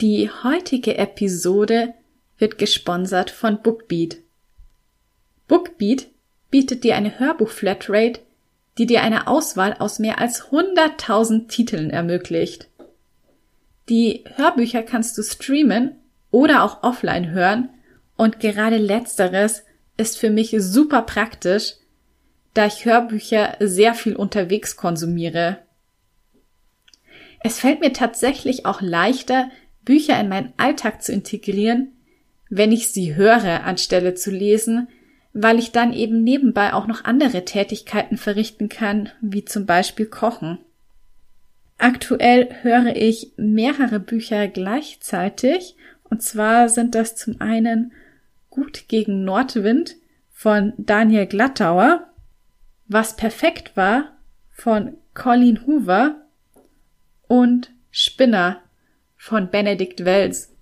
Die heutige Episode wird gesponsert von Bookbeat. Bookbeat bietet dir eine Hörbuch-Flatrate, die dir eine Auswahl aus mehr als 100.000 Titeln ermöglicht. Die Hörbücher kannst du streamen oder auch offline hören und gerade letzteres ist für mich super praktisch, da ich Hörbücher sehr viel unterwegs konsumiere. Es fällt mir tatsächlich auch leichter, Bücher in meinen Alltag zu integrieren, wenn ich sie höre, anstelle zu lesen, weil ich dann eben nebenbei auch noch andere Tätigkeiten verrichten kann, wie zum Beispiel Kochen. Aktuell höre ich mehrere Bücher gleichzeitig, und zwar sind das zum einen Gut gegen Nordwind von Daniel Glattauer, Was perfekt war von Colleen Hoover und Spinner von Benedikt Wells.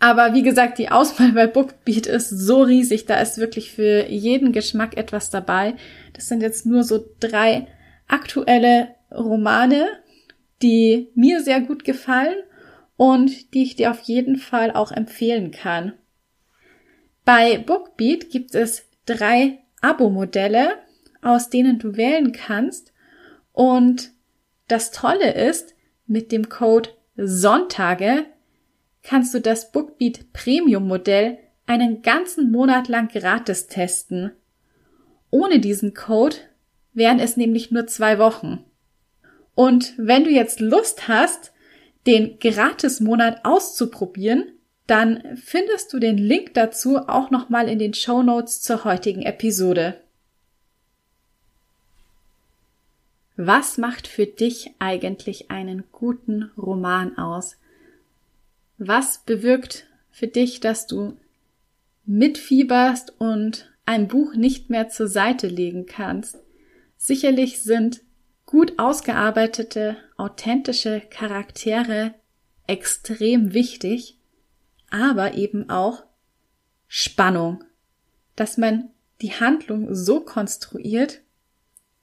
Aber wie gesagt, die Auswahl bei Bookbeat ist so riesig, da ist wirklich für jeden Geschmack etwas dabei. Das sind jetzt nur so drei aktuelle Romane, die mir sehr gut gefallen und die ich dir auf jeden Fall auch empfehlen kann. Bei Bookbeat gibt es drei Abo-Modelle, aus denen du wählen kannst. Und das Tolle ist, mit dem Code Sonntage kannst du das Bookbeat Premium Modell einen ganzen Monat lang gratis testen. Ohne diesen Code wären es nämlich nur zwei Wochen. Und wenn du jetzt Lust hast, den Gratis-Monat auszuprobieren, dann findest du den Link dazu auch nochmal in den Show Notes zur heutigen Episode. Was macht für dich eigentlich einen guten Roman aus? Was bewirkt für dich, dass du mitfieberst und ein Buch nicht mehr zur Seite legen kannst? Sicherlich sind gut ausgearbeitete, authentische Charaktere extrem wichtig, aber eben auch Spannung, dass man die Handlung so konstruiert,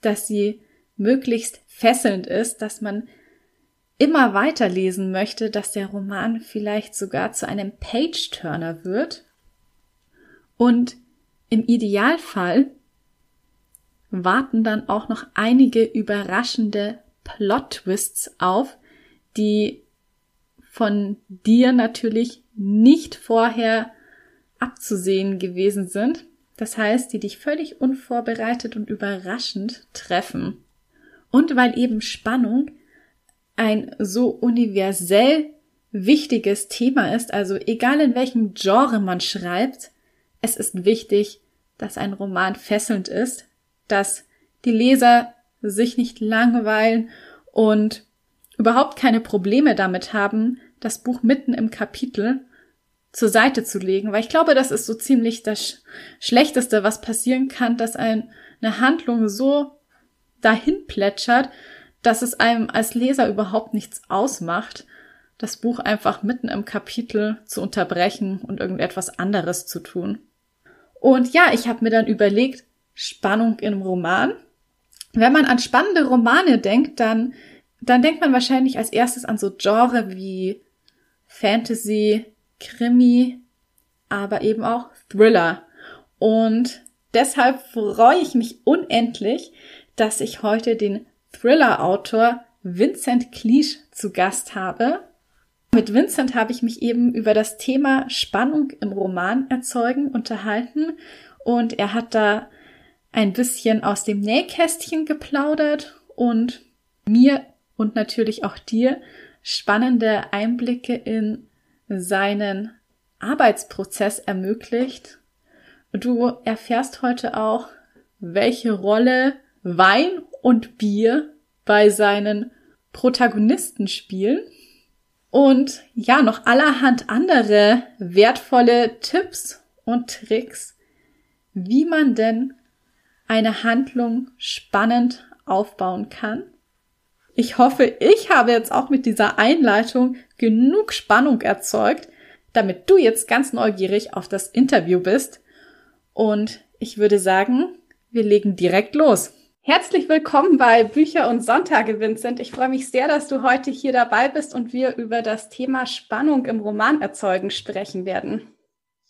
dass sie möglichst fesselnd ist, dass man immer weiterlesen möchte, dass der Roman vielleicht sogar zu einem Page-Turner wird und im Idealfall warten dann auch noch einige überraschende Plot-Twists auf, die von dir natürlich nicht vorher abzusehen gewesen sind. Das heißt, die dich völlig unvorbereitet und überraschend treffen. Und weil eben Spannung ein so universell wichtiges Thema ist, also egal in welchem Genre man schreibt, es ist wichtig, dass ein Roman fesselnd ist, dass die Leser sich nicht langweilen und überhaupt keine Probleme damit haben, das Buch mitten im Kapitel zur Seite zu legen, weil ich glaube, das ist so ziemlich das Schlechteste, was passieren kann, dass ein, eine Handlung so dahin plätschert, dass es einem als Leser überhaupt nichts ausmacht, das Buch einfach mitten im Kapitel zu unterbrechen und irgendetwas anderes zu tun. Und ja, ich habe mir dann überlegt, Spannung im Roman. Wenn man an spannende Romane denkt, dann, dann denkt man wahrscheinlich als erstes an so Genre wie Fantasy, Krimi, aber eben auch Thriller. Und deshalb freue ich mich unendlich, dass ich heute den Thriller-Autor Vincent Cleach zu Gast habe. Mit Vincent habe ich mich eben über das Thema Spannung im Roman erzeugen unterhalten und er hat da ein bisschen aus dem Nähkästchen geplaudert und mir und natürlich auch dir spannende Einblicke in seinen Arbeitsprozess ermöglicht. Du erfährst heute auch, welche Rolle Wein und Bier bei seinen Protagonisten spielen und ja, noch allerhand andere wertvolle Tipps und Tricks, wie man denn eine Handlung spannend aufbauen kann. Ich hoffe, ich habe jetzt auch mit dieser Einleitung genug Spannung erzeugt, damit du jetzt ganz neugierig auf das Interview bist. Und ich würde sagen, wir legen direkt los. Herzlich willkommen bei Bücher und Sonntage, Vincent. Ich freue mich sehr, dass du heute hier dabei bist und wir über das Thema Spannung im Roman erzeugen sprechen werden.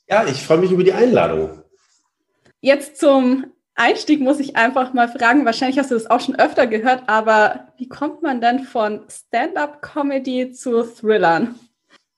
Ja, ich freue mich über die Einladung. Jetzt zum Einstieg muss ich einfach mal fragen, wahrscheinlich hast du das auch schon öfter gehört, aber wie kommt man denn von Stand-up-Comedy zu Thrillern?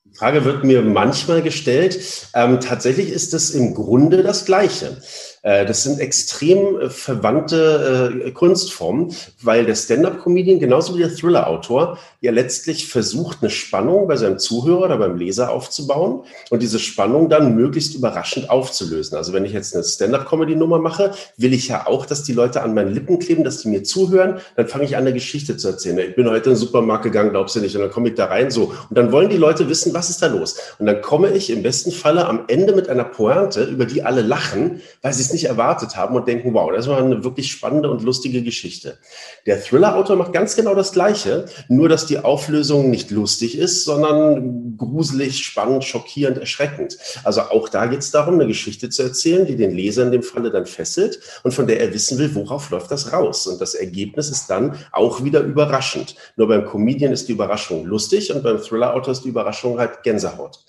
Die Frage wird mir manchmal gestellt. Ähm, tatsächlich ist es im Grunde das Gleiche. Äh, das sind extrem äh, verwandte äh, Kunstformen, weil der Stand-up-Comedian genauso wie der Thriller-Autor ja letztlich versucht, eine Spannung bei seinem Zuhörer oder beim Leser aufzubauen und diese Spannung dann möglichst überraschend aufzulösen. Also wenn ich jetzt eine Stand-up-Comedy-Nummer mache, will ich ja auch, dass die Leute an meinen Lippen kleben, dass die mir zuhören. Dann fange ich an, eine Geschichte zu erzählen. Ich bin heute in den Supermarkt gegangen, glaubst du nicht? Und dann komme ich da rein so. Und dann wollen die Leute wissen, was ist da los? Und dann komme ich im besten Falle am Ende mit einer Pointe, über die alle lachen, weil sie es nicht erwartet haben und denken, wow, das war eine wirklich spannende und lustige Geschichte. Der Thriller-Autor macht ganz genau das Gleiche, nur dass die Auflösung nicht lustig ist, sondern gruselig, spannend, schockierend, erschreckend. Also auch da geht es darum, eine Geschichte zu erzählen, die den Leser in dem Falle dann fesselt und von der er wissen will, worauf läuft das raus. Und das Ergebnis ist dann auch wieder überraschend. Nur beim Comedian ist die Überraschung lustig und beim Thriller-Autor ist die Überraschung halt Gänsehaut.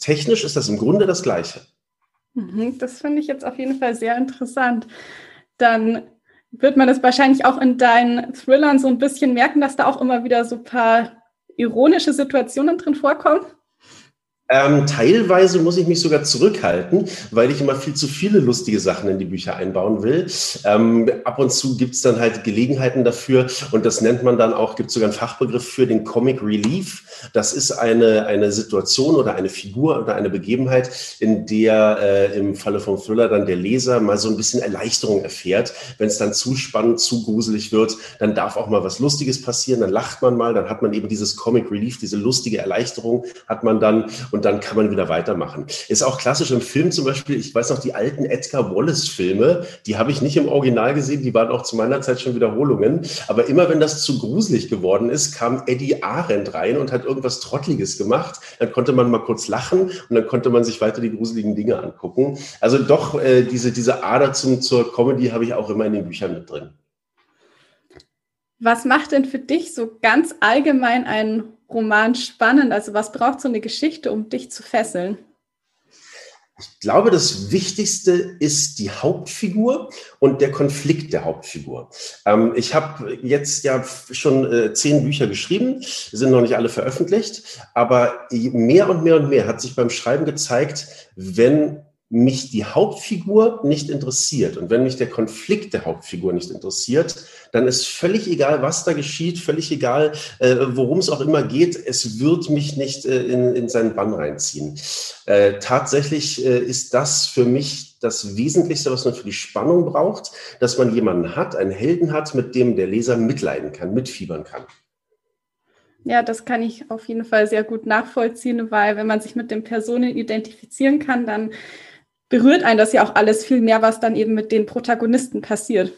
Technisch ist das im Grunde das Gleiche. Mhm, das finde ich jetzt auf jeden Fall sehr interessant. Dann wird man das wahrscheinlich auch in deinen Thrillern so ein bisschen merken, dass da auch immer wieder so ein paar ironische Situationen drin vorkommen. Ähm, teilweise muss ich mich sogar zurückhalten, weil ich immer viel zu viele lustige Sachen in die Bücher einbauen will. Ähm, ab und zu gibt es dann halt Gelegenheiten dafür und das nennt man dann auch, gibt sogar einen Fachbegriff für den Comic Relief. Das ist eine, eine Situation oder eine Figur oder eine Begebenheit, in der äh, im Falle vom Thriller dann der Leser mal so ein bisschen Erleichterung erfährt. Wenn es dann zu spannend, zu gruselig wird, dann darf auch mal was Lustiges passieren, dann lacht man mal, dann hat man eben dieses Comic Relief, diese lustige Erleichterung hat man dann und und dann kann man wieder weitermachen. Ist auch klassisch im Film zum Beispiel, ich weiß noch, die alten Edgar Wallace-Filme, die habe ich nicht im Original gesehen, die waren auch zu meiner Zeit schon Wiederholungen. Aber immer wenn das zu gruselig geworden ist, kam Eddie Arendt rein und hat irgendwas Trottliges gemacht. Dann konnte man mal kurz lachen und dann konnte man sich weiter die gruseligen Dinge angucken. Also doch, äh, diese, diese Ader zum, zur Comedy habe ich auch immer in den Büchern mit drin. Was macht denn für dich so ganz allgemein einen Roman spannend? Also was braucht so eine Geschichte, um dich zu fesseln? Ich glaube, das Wichtigste ist die Hauptfigur und der Konflikt der Hauptfigur. Ähm, ich habe jetzt ja schon äh, zehn Bücher geschrieben, sind noch nicht alle veröffentlicht, aber mehr und mehr und mehr hat sich beim Schreiben gezeigt, wenn mich die Hauptfigur nicht interessiert und wenn mich der Konflikt der Hauptfigur nicht interessiert, dann ist völlig egal, was da geschieht, völlig egal, äh, worum es auch immer geht, es wird mich nicht äh, in, in seinen Bann reinziehen. Äh, tatsächlich äh, ist das für mich das Wesentlichste, was man für die Spannung braucht, dass man jemanden hat, einen Helden hat, mit dem der Leser mitleiden kann, mitfiebern kann. Ja, das kann ich auf jeden Fall sehr gut nachvollziehen, weil wenn man sich mit den Personen identifizieren kann, dann berührt einen das ja auch alles viel mehr, was dann eben mit den Protagonisten passiert.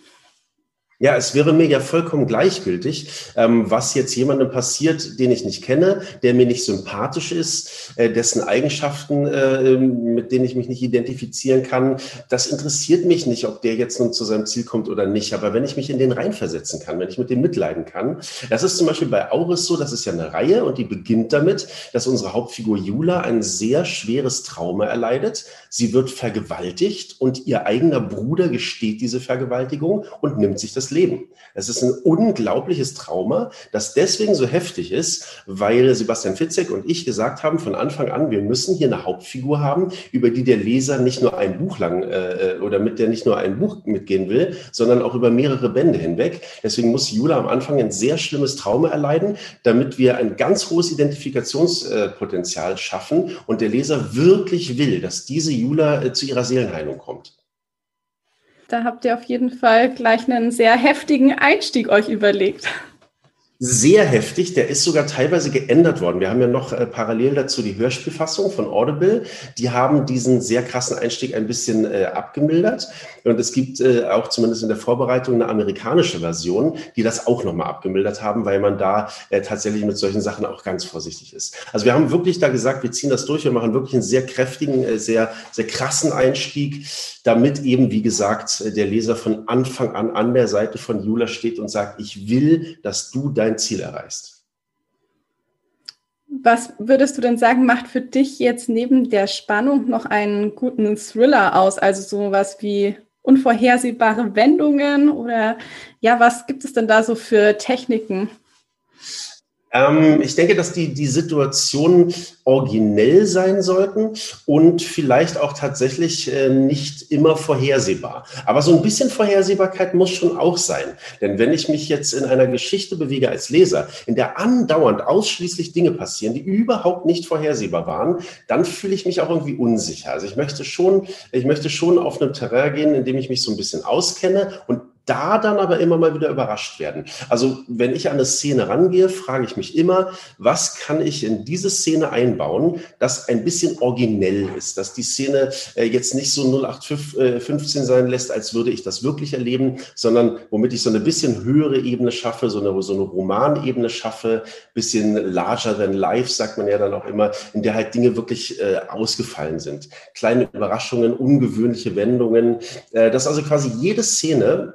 Ja, es wäre mir ja vollkommen gleichgültig, ähm, was jetzt jemandem passiert, den ich nicht kenne, der mir nicht sympathisch ist, äh, dessen Eigenschaften, äh, mit denen ich mich nicht identifizieren kann. Das interessiert mich nicht, ob der jetzt nun zu seinem Ziel kommt oder nicht. Aber wenn ich mich in den reinversetzen kann, wenn ich mit dem mitleiden kann, das ist zum Beispiel bei Auris so, das ist ja eine Reihe und die beginnt damit, dass unsere Hauptfigur Jula ein sehr schweres Trauma erleidet. Sie wird vergewaltigt und ihr eigener Bruder gesteht diese Vergewaltigung und nimmt sich das Leben. Es ist ein unglaubliches Trauma, das deswegen so heftig ist, weil Sebastian Fitzek und ich gesagt haben von Anfang an, wir müssen hier eine Hauptfigur haben, über die der Leser nicht nur ein Buch lang äh, oder mit der nicht nur ein Buch mitgehen will, sondern auch über mehrere Bände hinweg. Deswegen muss Jula am Anfang ein sehr schlimmes Trauma erleiden, damit wir ein ganz hohes Identifikationspotenzial schaffen und der Leser wirklich will, dass diese Jula äh, zu ihrer Seelenheilung kommt. Da habt ihr auf jeden Fall gleich einen sehr heftigen Einstieg euch überlegt. Sehr heftig. Der ist sogar teilweise geändert worden. Wir haben ja noch äh, parallel dazu die Hörspielfassung von Audible. Die haben diesen sehr krassen Einstieg ein bisschen äh, abgemildert. Und es gibt äh, auch zumindest in der Vorbereitung eine amerikanische Version, die das auch nochmal abgemildert haben, weil man da äh, tatsächlich mit solchen Sachen auch ganz vorsichtig ist. Also wir haben wirklich da gesagt, wir ziehen das durch. Wir machen wirklich einen sehr kräftigen, äh, sehr, sehr krassen Einstieg, damit eben, wie gesagt, der Leser von Anfang an an der Seite von Jula steht und sagt, ich will, dass du dein dein Ziel erreichst. Was würdest du denn sagen, macht für dich jetzt neben der Spannung noch einen guten Thriller aus? Also sowas wie unvorhersehbare Wendungen oder ja, was gibt es denn da so für Techniken? Ähm, ich denke, dass die, die Situationen originell sein sollten und vielleicht auch tatsächlich äh, nicht immer vorhersehbar. Aber so ein bisschen Vorhersehbarkeit muss schon auch sein. Denn wenn ich mich jetzt in einer Geschichte bewege als Leser, in der andauernd ausschließlich Dinge passieren, die überhaupt nicht vorhersehbar waren, dann fühle ich mich auch irgendwie unsicher. Also ich möchte schon, ich möchte schon auf einem Terrain gehen, in dem ich mich so ein bisschen auskenne und da dann aber immer mal wieder überrascht werden. Also wenn ich an eine Szene rangehe, frage ich mich immer, was kann ich in diese Szene einbauen, das ein bisschen originell ist, dass die Szene äh, jetzt nicht so 0815 sein lässt, als würde ich das wirklich erleben, sondern womit ich so eine bisschen höhere Ebene schaffe, so eine, so eine Romanebene schaffe, bisschen larger than life, sagt man ja dann auch immer, in der halt Dinge wirklich äh, ausgefallen sind. Kleine Überraschungen, ungewöhnliche Wendungen, äh, dass also quasi jede Szene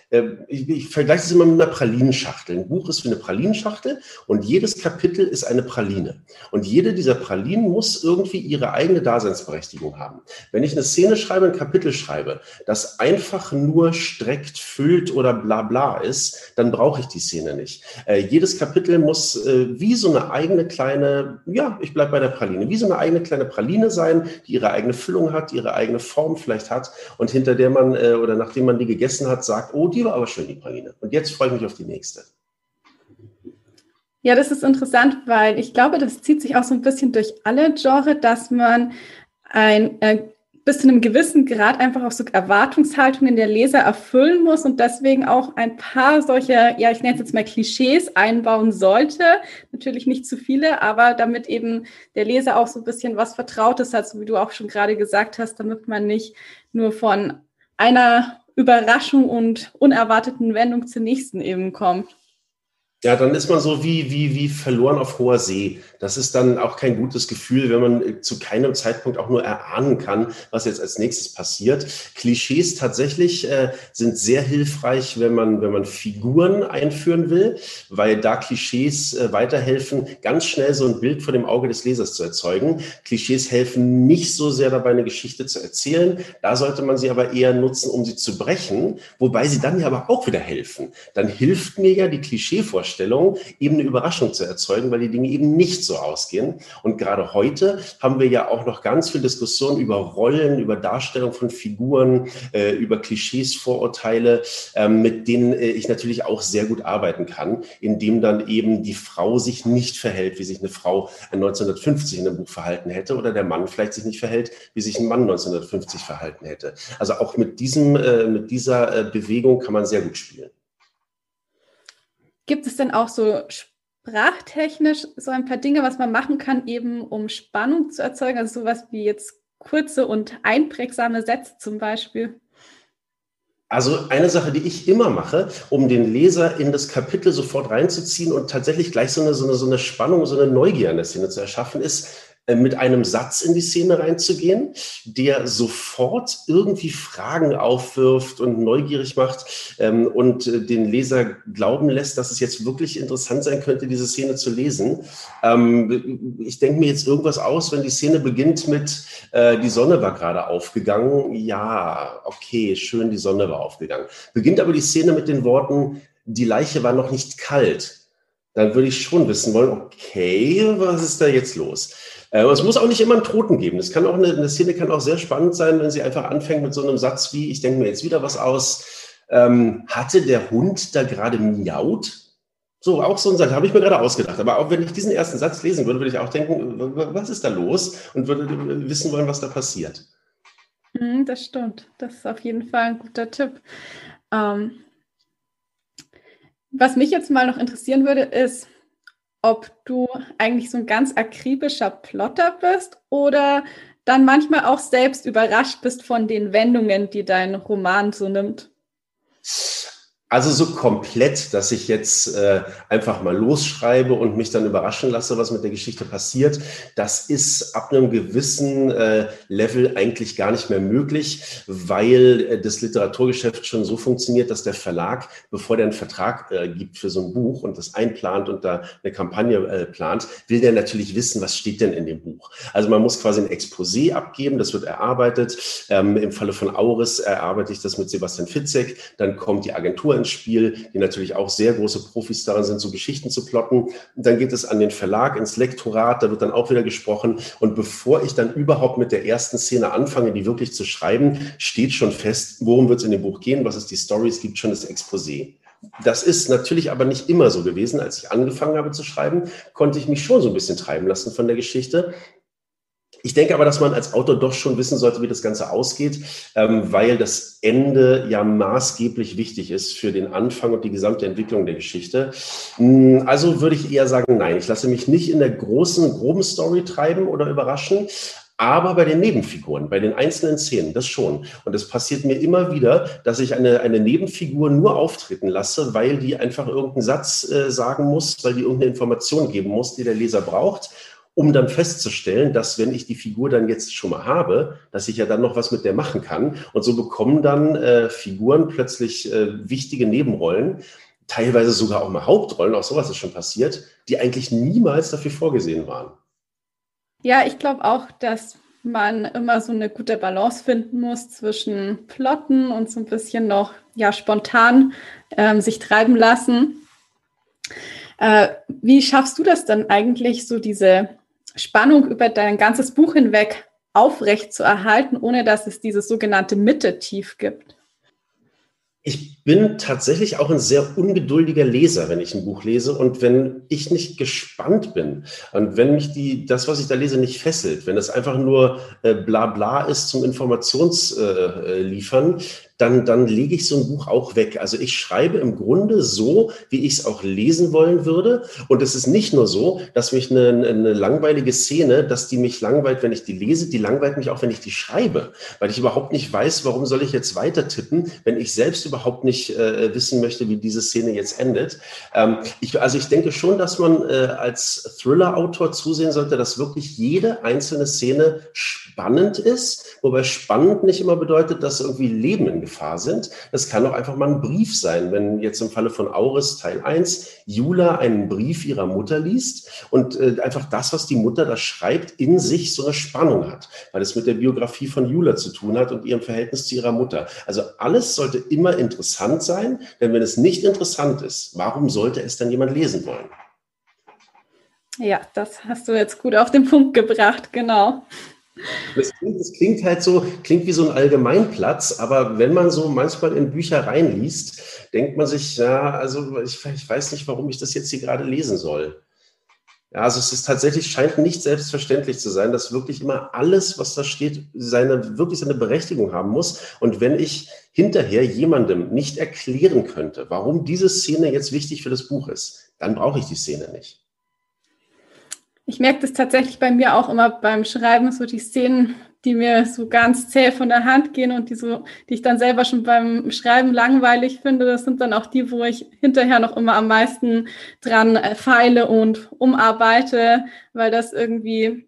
ich, ich vergleiche es immer mit einer Pralinenschachtel. Ein Buch ist wie eine Pralinenschachtel und jedes Kapitel ist eine Praline. Und jede dieser Pralinen muss irgendwie ihre eigene Daseinsberechtigung haben. Wenn ich eine Szene schreibe, ein Kapitel schreibe, das einfach nur streckt, füllt oder bla bla ist, dann brauche ich die Szene nicht. Äh, jedes Kapitel muss äh, wie so eine eigene kleine, ja, ich bleibe bei der Praline, wie so eine eigene kleine Praline sein, die ihre eigene Füllung hat, ihre eigene Form vielleicht hat und hinter der man äh, oder nachdem man die gegessen hat, sagt, oh, die war aber schön, die Praline. Und jetzt freue ich mich auf die nächste. Ja, das ist interessant, weil ich glaube, das zieht sich auch so ein bisschen durch alle Genre, dass man ein äh, bis zu einem gewissen Grad einfach auch so Erwartungshaltungen der Leser erfüllen muss und deswegen auch ein paar solche, ja, ich nenne es jetzt mal Klischees einbauen sollte. Natürlich nicht zu viele, aber damit eben der Leser auch so ein bisschen was Vertrautes hat, so wie du auch schon gerade gesagt hast, damit man nicht nur von einer Überraschung und unerwarteten Wendung zur nächsten eben kommt. Ja, dann ist man so wie, wie, wie verloren auf hoher See. Das ist dann auch kein gutes Gefühl, wenn man äh, zu keinem Zeitpunkt auch nur erahnen kann, was jetzt als nächstes passiert. Klischees tatsächlich äh, sind sehr hilfreich, wenn man, wenn man Figuren einführen will, weil da Klischees äh, weiterhelfen, ganz schnell so ein Bild vor dem Auge des Lesers zu erzeugen. Klischees helfen nicht so sehr dabei, eine Geschichte zu erzählen. Da sollte man sie aber eher nutzen, um sie zu brechen, wobei sie dann ja aber auch wieder helfen. Dann hilft mir ja die Klischeevorstellung, Vorstellung, eben eine Überraschung zu erzeugen, weil die Dinge eben nicht so ausgehen. Und gerade heute haben wir ja auch noch ganz viel Diskussion über Rollen, über Darstellung von Figuren, äh, über Klischees, Vorurteile, äh, mit denen äh, ich natürlich auch sehr gut arbeiten kann, indem dann eben die Frau sich nicht verhält, wie sich eine Frau 1950 in einem Buch verhalten hätte oder der Mann vielleicht sich nicht verhält, wie sich ein Mann 1950 verhalten hätte. Also auch mit diesem, äh, mit dieser äh, Bewegung kann man sehr gut spielen. Gibt es denn auch so sprachtechnisch so ein paar Dinge, was man machen kann, eben um Spannung zu erzeugen? Also sowas wie jetzt kurze und einprägsame Sätze zum Beispiel? Also eine Sache, die ich immer mache, um den Leser in das Kapitel sofort reinzuziehen und tatsächlich gleich so eine, so eine, so eine Spannung, so eine Neugier an der Szene zu erschaffen, ist, mit einem Satz in die Szene reinzugehen, der sofort irgendwie Fragen aufwirft und neugierig macht ähm, und äh, den Leser glauben lässt, dass es jetzt wirklich interessant sein könnte, diese Szene zu lesen. Ähm, ich denke mir jetzt irgendwas aus, wenn die Szene beginnt mit, äh, die Sonne war gerade aufgegangen. Ja, okay, schön, die Sonne war aufgegangen. Beginnt aber die Szene mit den Worten, die Leiche war noch nicht kalt. Dann würde ich schon wissen wollen, okay, was ist da jetzt los? Äh, es muss auch nicht immer einen Toten geben. Es kann auch eine, eine, Szene kann auch sehr spannend sein, wenn sie einfach anfängt mit so einem Satz wie, ich denke mir jetzt wieder was aus, ähm, hatte der Hund da gerade miaut? So, auch so ein Satz, habe ich mir gerade ausgedacht. Aber auch wenn ich diesen ersten Satz lesen würde, würde ich auch denken, was ist da los? Und würde wissen wollen, was da passiert. Mhm, das stimmt. Das ist auf jeden Fall ein guter Tipp. Ähm, Was mich jetzt mal noch interessieren würde, ist, ob du eigentlich so ein ganz akribischer Plotter bist oder dann manchmal auch selbst überrascht bist von den Wendungen, die dein Roman so nimmt. Also so komplett, dass ich jetzt äh, einfach mal losschreibe und mich dann überraschen lasse, was mit der Geschichte passiert, das ist ab einem gewissen äh, Level eigentlich gar nicht mehr möglich, weil äh, das Literaturgeschäft schon so funktioniert, dass der Verlag, bevor der einen Vertrag äh, gibt für so ein Buch und das einplant und da eine Kampagne äh, plant, will der natürlich wissen, was steht denn in dem Buch. Also man muss quasi ein Exposé abgeben, das wird erarbeitet. Ähm, Im Falle von Auris erarbeite ich das mit Sebastian Fitzek, dann kommt die Agentur ins Spiel, die natürlich auch sehr große Profis daran sind, so Geschichten zu plotten. Und dann geht es an den Verlag, ins Lektorat, da wird dann auch wieder gesprochen. Und bevor ich dann überhaupt mit der ersten Szene anfange, die wirklich zu schreiben, steht schon fest, worum wird es in dem Buch gehen, was ist die Story, es gibt schon das Exposé. Das ist natürlich aber nicht immer so gewesen. Als ich angefangen habe zu schreiben, konnte ich mich schon so ein bisschen treiben lassen von der Geschichte. Ich denke aber, dass man als Autor doch schon wissen sollte, wie das Ganze ausgeht, ähm, weil das Ende ja maßgeblich wichtig ist für den Anfang und die gesamte Entwicklung der Geschichte. Hm, also würde ich eher sagen, nein, ich lasse mich nicht in der großen, groben Story treiben oder überraschen, aber bei den Nebenfiguren, bei den einzelnen Szenen, das schon. Und es passiert mir immer wieder, dass ich eine, eine Nebenfigur nur auftreten lasse, weil die einfach irgendeinen Satz äh, sagen muss, weil die irgendeine Information geben muss, die der Leser braucht um dann festzustellen, dass wenn ich die Figur dann jetzt schon mal habe, dass ich ja dann noch was mit der machen kann. Und so bekommen dann äh, Figuren plötzlich äh, wichtige Nebenrollen, teilweise sogar auch mal Hauptrollen, auch sowas ist schon passiert, die eigentlich niemals dafür vorgesehen waren. Ja, ich glaube auch, dass man immer so eine gute Balance finden muss zwischen Plotten und so ein bisschen noch ja spontan ähm, sich treiben lassen. Äh, wie schaffst du das dann eigentlich, so diese Spannung über dein ganzes Buch hinweg aufrecht zu erhalten, ohne dass es dieses sogenannte Mitte-Tief gibt? Ich bin tatsächlich auch ein sehr ungeduldiger Leser, wenn ich ein Buch lese und wenn ich nicht gespannt bin und wenn mich die, das, was ich da lese, nicht fesselt, wenn es einfach nur äh, bla bla ist zum Informationsliefern, äh, dann, dann lege ich so ein Buch auch weg. Also ich schreibe im Grunde so, wie ich es auch lesen wollen würde. Und es ist nicht nur so, dass mich eine, eine langweilige Szene, dass die mich langweilt, wenn ich die lese, die langweilt mich auch, wenn ich die schreibe, weil ich überhaupt nicht weiß, warum soll ich jetzt weiter tippen, wenn ich selbst überhaupt nicht äh, wissen möchte, wie diese Szene jetzt endet. Ähm, ich, also ich denke schon, dass man äh, als Thriller-Autor zusehen sollte, dass wirklich jede einzelne Szene spannend ist, wobei spannend nicht immer bedeutet, dass irgendwie Leben in Gefahr sind. Das kann auch einfach mal ein Brief sein, wenn jetzt im Falle von Auris Teil 1 Jula einen Brief ihrer Mutter liest und äh, einfach das, was die Mutter da schreibt, in sich so eine Spannung hat, weil es mit der Biografie von Jula zu tun hat und ihrem Verhältnis zu ihrer Mutter. Also alles sollte immer interessant sein, denn wenn es nicht interessant ist, warum sollte es dann jemand lesen wollen? Ja, das hast du jetzt gut auf den Punkt gebracht, genau. Das klingt, das klingt, halt so, klingt wie so ein Allgemeinplatz, aber wenn man so manchmal in Bücher reinliest, denkt man sich, ja, also ich, ich weiß nicht, warum ich das jetzt hier gerade lesen soll. Ja, also es ist tatsächlich, scheint nicht selbstverständlich zu sein, dass wirklich immer alles, was da steht, seine, wirklich seine Berechtigung haben muss. Und wenn ich hinterher jemandem nicht erklären könnte, warum diese Szene jetzt wichtig für das Buch ist, dann brauche ich die Szene nicht. Ich merke das tatsächlich bei mir auch immer beim Schreiben, so die Szenen, die mir so ganz zäh von der Hand gehen und die so, die ich dann selber schon beim Schreiben langweilig finde, das sind dann auch die, wo ich hinterher noch immer am meisten dran feile und umarbeite, weil das irgendwie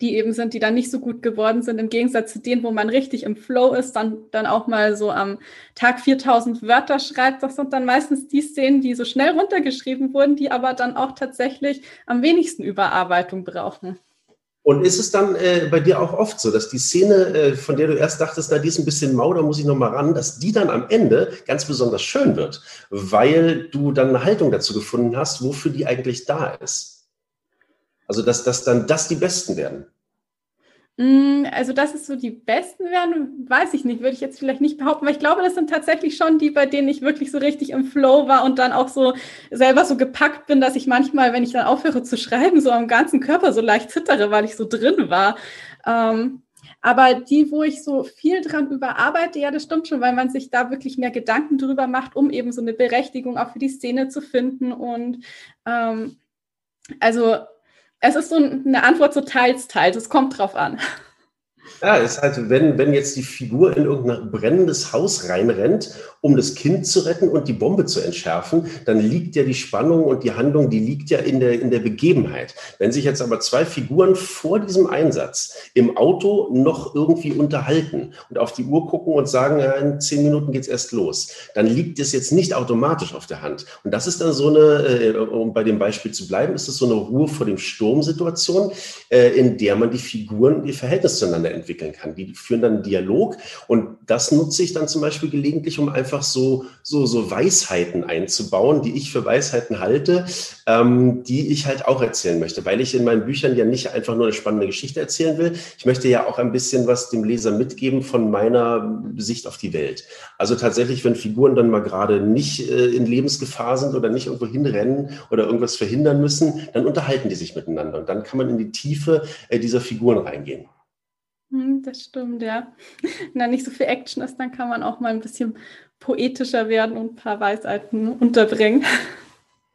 die eben sind, die dann nicht so gut geworden sind, im Gegensatz zu denen, wo man richtig im Flow ist, dann, dann auch mal so am Tag 4000 Wörter schreibt. Das sind dann meistens die Szenen, die so schnell runtergeschrieben wurden, die aber dann auch tatsächlich am wenigsten Überarbeitung brauchen. Und ist es dann äh, bei dir auch oft so, dass die Szene, äh, von der du erst dachtest, na, die ist ein bisschen mau, da muss ich nochmal ran, dass die dann am Ende ganz besonders schön wird, weil du dann eine Haltung dazu gefunden hast, wofür die eigentlich da ist? Also, dass, dass dann das die Besten werden. Mm, also, dass es so die Besten werden, weiß ich nicht, würde ich jetzt vielleicht nicht behaupten, weil ich glaube, das sind tatsächlich schon die, bei denen ich wirklich so richtig im Flow war und dann auch so selber so gepackt bin, dass ich manchmal, wenn ich dann aufhöre zu schreiben, so am ganzen Körper so leicht zittere, weil ich so drin war. Ähm, Aber die, wo ich so viel dran überarbeite, ja, das stimmt schon, weil man sich da wirklich mehr Gedanken drüber macht, um eben so eine Berechtigung auch für die Szene zu finden. Und ähm, also es ist so eine Antwort so teils, teils. Es kommt drauf an. Ja, ist halt, wenn, wenn jetzt die Figur in irgendein brennendes Haus reinrennt, um das Kind zu retten und die Bombe zu entschärfen, dann liegt ja die Spannung und die Handlung, die liegt ja in der, in der Begebenheit. Wenn sich jetzt aber zwei Figuren vor diesem Einsatz im Auto noch irgendwie unterhalten und auf die Uhr gucken und sagen, ja, in zehn Minuten geht's erst los, dann liegt es jetzt nicht automatisch auf der Hand. Und das ist dann so eine, äh, um bei dem Beispiel zu bleiben, ist es so eine Ruhe vor dem Sturm-Situation, äh, in der man die Figuren, ihr Verhältnis zueinander entwickelt entwickeln kann. Die führen dann einen Dialog und das nutze ich dann zum Beispiel gelegentlich, um einfach so, so, so Weisheiten einzubauen, die ich für Weisheiten halte, ähm, die ich halt auch erzählen möchte, weil ich in meinen Büchern ja nicht einfach nur eine spannende Geschichte erzählen will. Ich möchte ja auch ein bisschen was dem Leser mitgeben von meiner Sicht auf die Welt. Also tatsächlich, wenn Figuren dann mal gerade nicht äh, in Lebensgefahr sind oder nicht irgendwo hinrennen oder irgendwas verhindern müssen, dann unterhalten die sich miteinander und dann kann man in die Tiefe äh, dieser Figuren reingehen. Hm, das stimmt, ja. Wenn da nicht so viel Action ist, dann kann man auch mal ein bisschen poetischer werden und ein paar Weisheiten unterbringen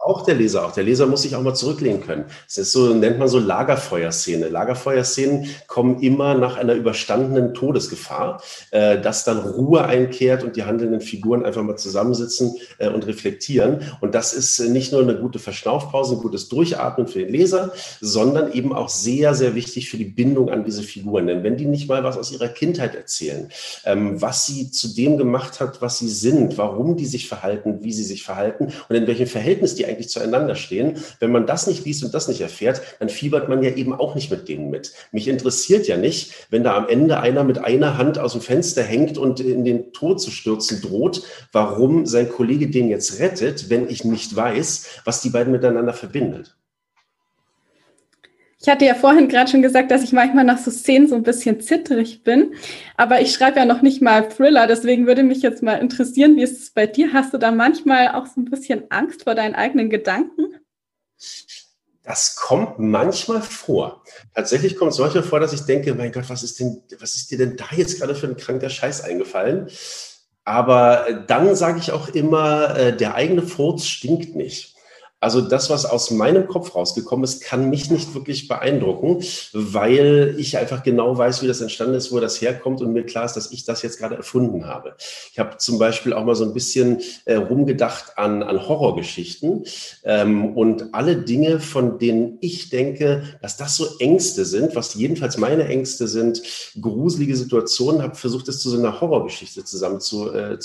auch der Leser, auch der Leser muss sich auch mal zurücklehnen können. Es ist so, nennt man so Lagerfeuerszene. Lagerfeuerszenen kommen immer nach einer überstandenen Todesgefahr, äh, dass dann Ruhe einkehrt und die handelnden Figuren einfach mal zusammensitzen äh, und reflektieren. Und das ist äh, nicht nur eine gute Verschnaufpause, ein gutes Durchatmen für den Leser, sondern eben auch sehr, sehr wichtig für die Bindung an diese Figuren. Denn wenn die nicht mal was aus ihrer Kindheit erzählen, ähm, was sie zu dem gemacht hat, was sie sind, warum die sich verhalten, wie sie sich verhalten und in welchem Verhältnis die eigentlich eigentlich zueinander stehen. Wenn man das nicht liest und das nicht erfährt, dann fiebert man ja eben auch nicht mit denen mit. Mich interessiert ja nicht, wenn da am Ende einer mit einer Hand aus dem Fenster hängt und in den Tod zu stürzen droht, warum sein Kollege den jetzt rettet, wenn ich nicht weiß, was die beiden miteinander verbindet. Ich hatte ja vorhin gerade schon gesagt, dass ich manchmal nach so Szenen so ein bisschen zitterig bin, aber ich schreibe ja noch nicht mal Thriller, deswegen würde mich jetzt mal interessieren, wie ist es bei dir? Hast du da manchmal auch so ein bisschen Angst vor deinen eigenen Gedanken? Das kommt manchmal vor. Tatsächlich kommt es manchmal vor, dass ich denke, mein Gott, was ist denn, was ist dir denn da jetzt gerade für ein kranker Scheiß eingefallen? Aber dann sage ich auch immer, äh, der eigene Furz stinkt nicht. Also das, was aus meinem Kopf rausgekommen ist, kann mich nicht wirklich beeindrucken, weil ich einfach genau weiß, wie das entstanden ist, wo das herkommt und mir klar ist, dass ich das jetzt gerade erfunden habe. Ich habe zum Beispiel auch mal so ein bisschen äh, rumgedacht an, an Horrorgeschichten ähm, und alle Dinge, von denen ich denke, dass das so Ängste sind, was jedenfalls meine Ängste sind, gruselige Situationen, habe versucht, es zu so einer Horrorgeschichte zusammen zu, äh,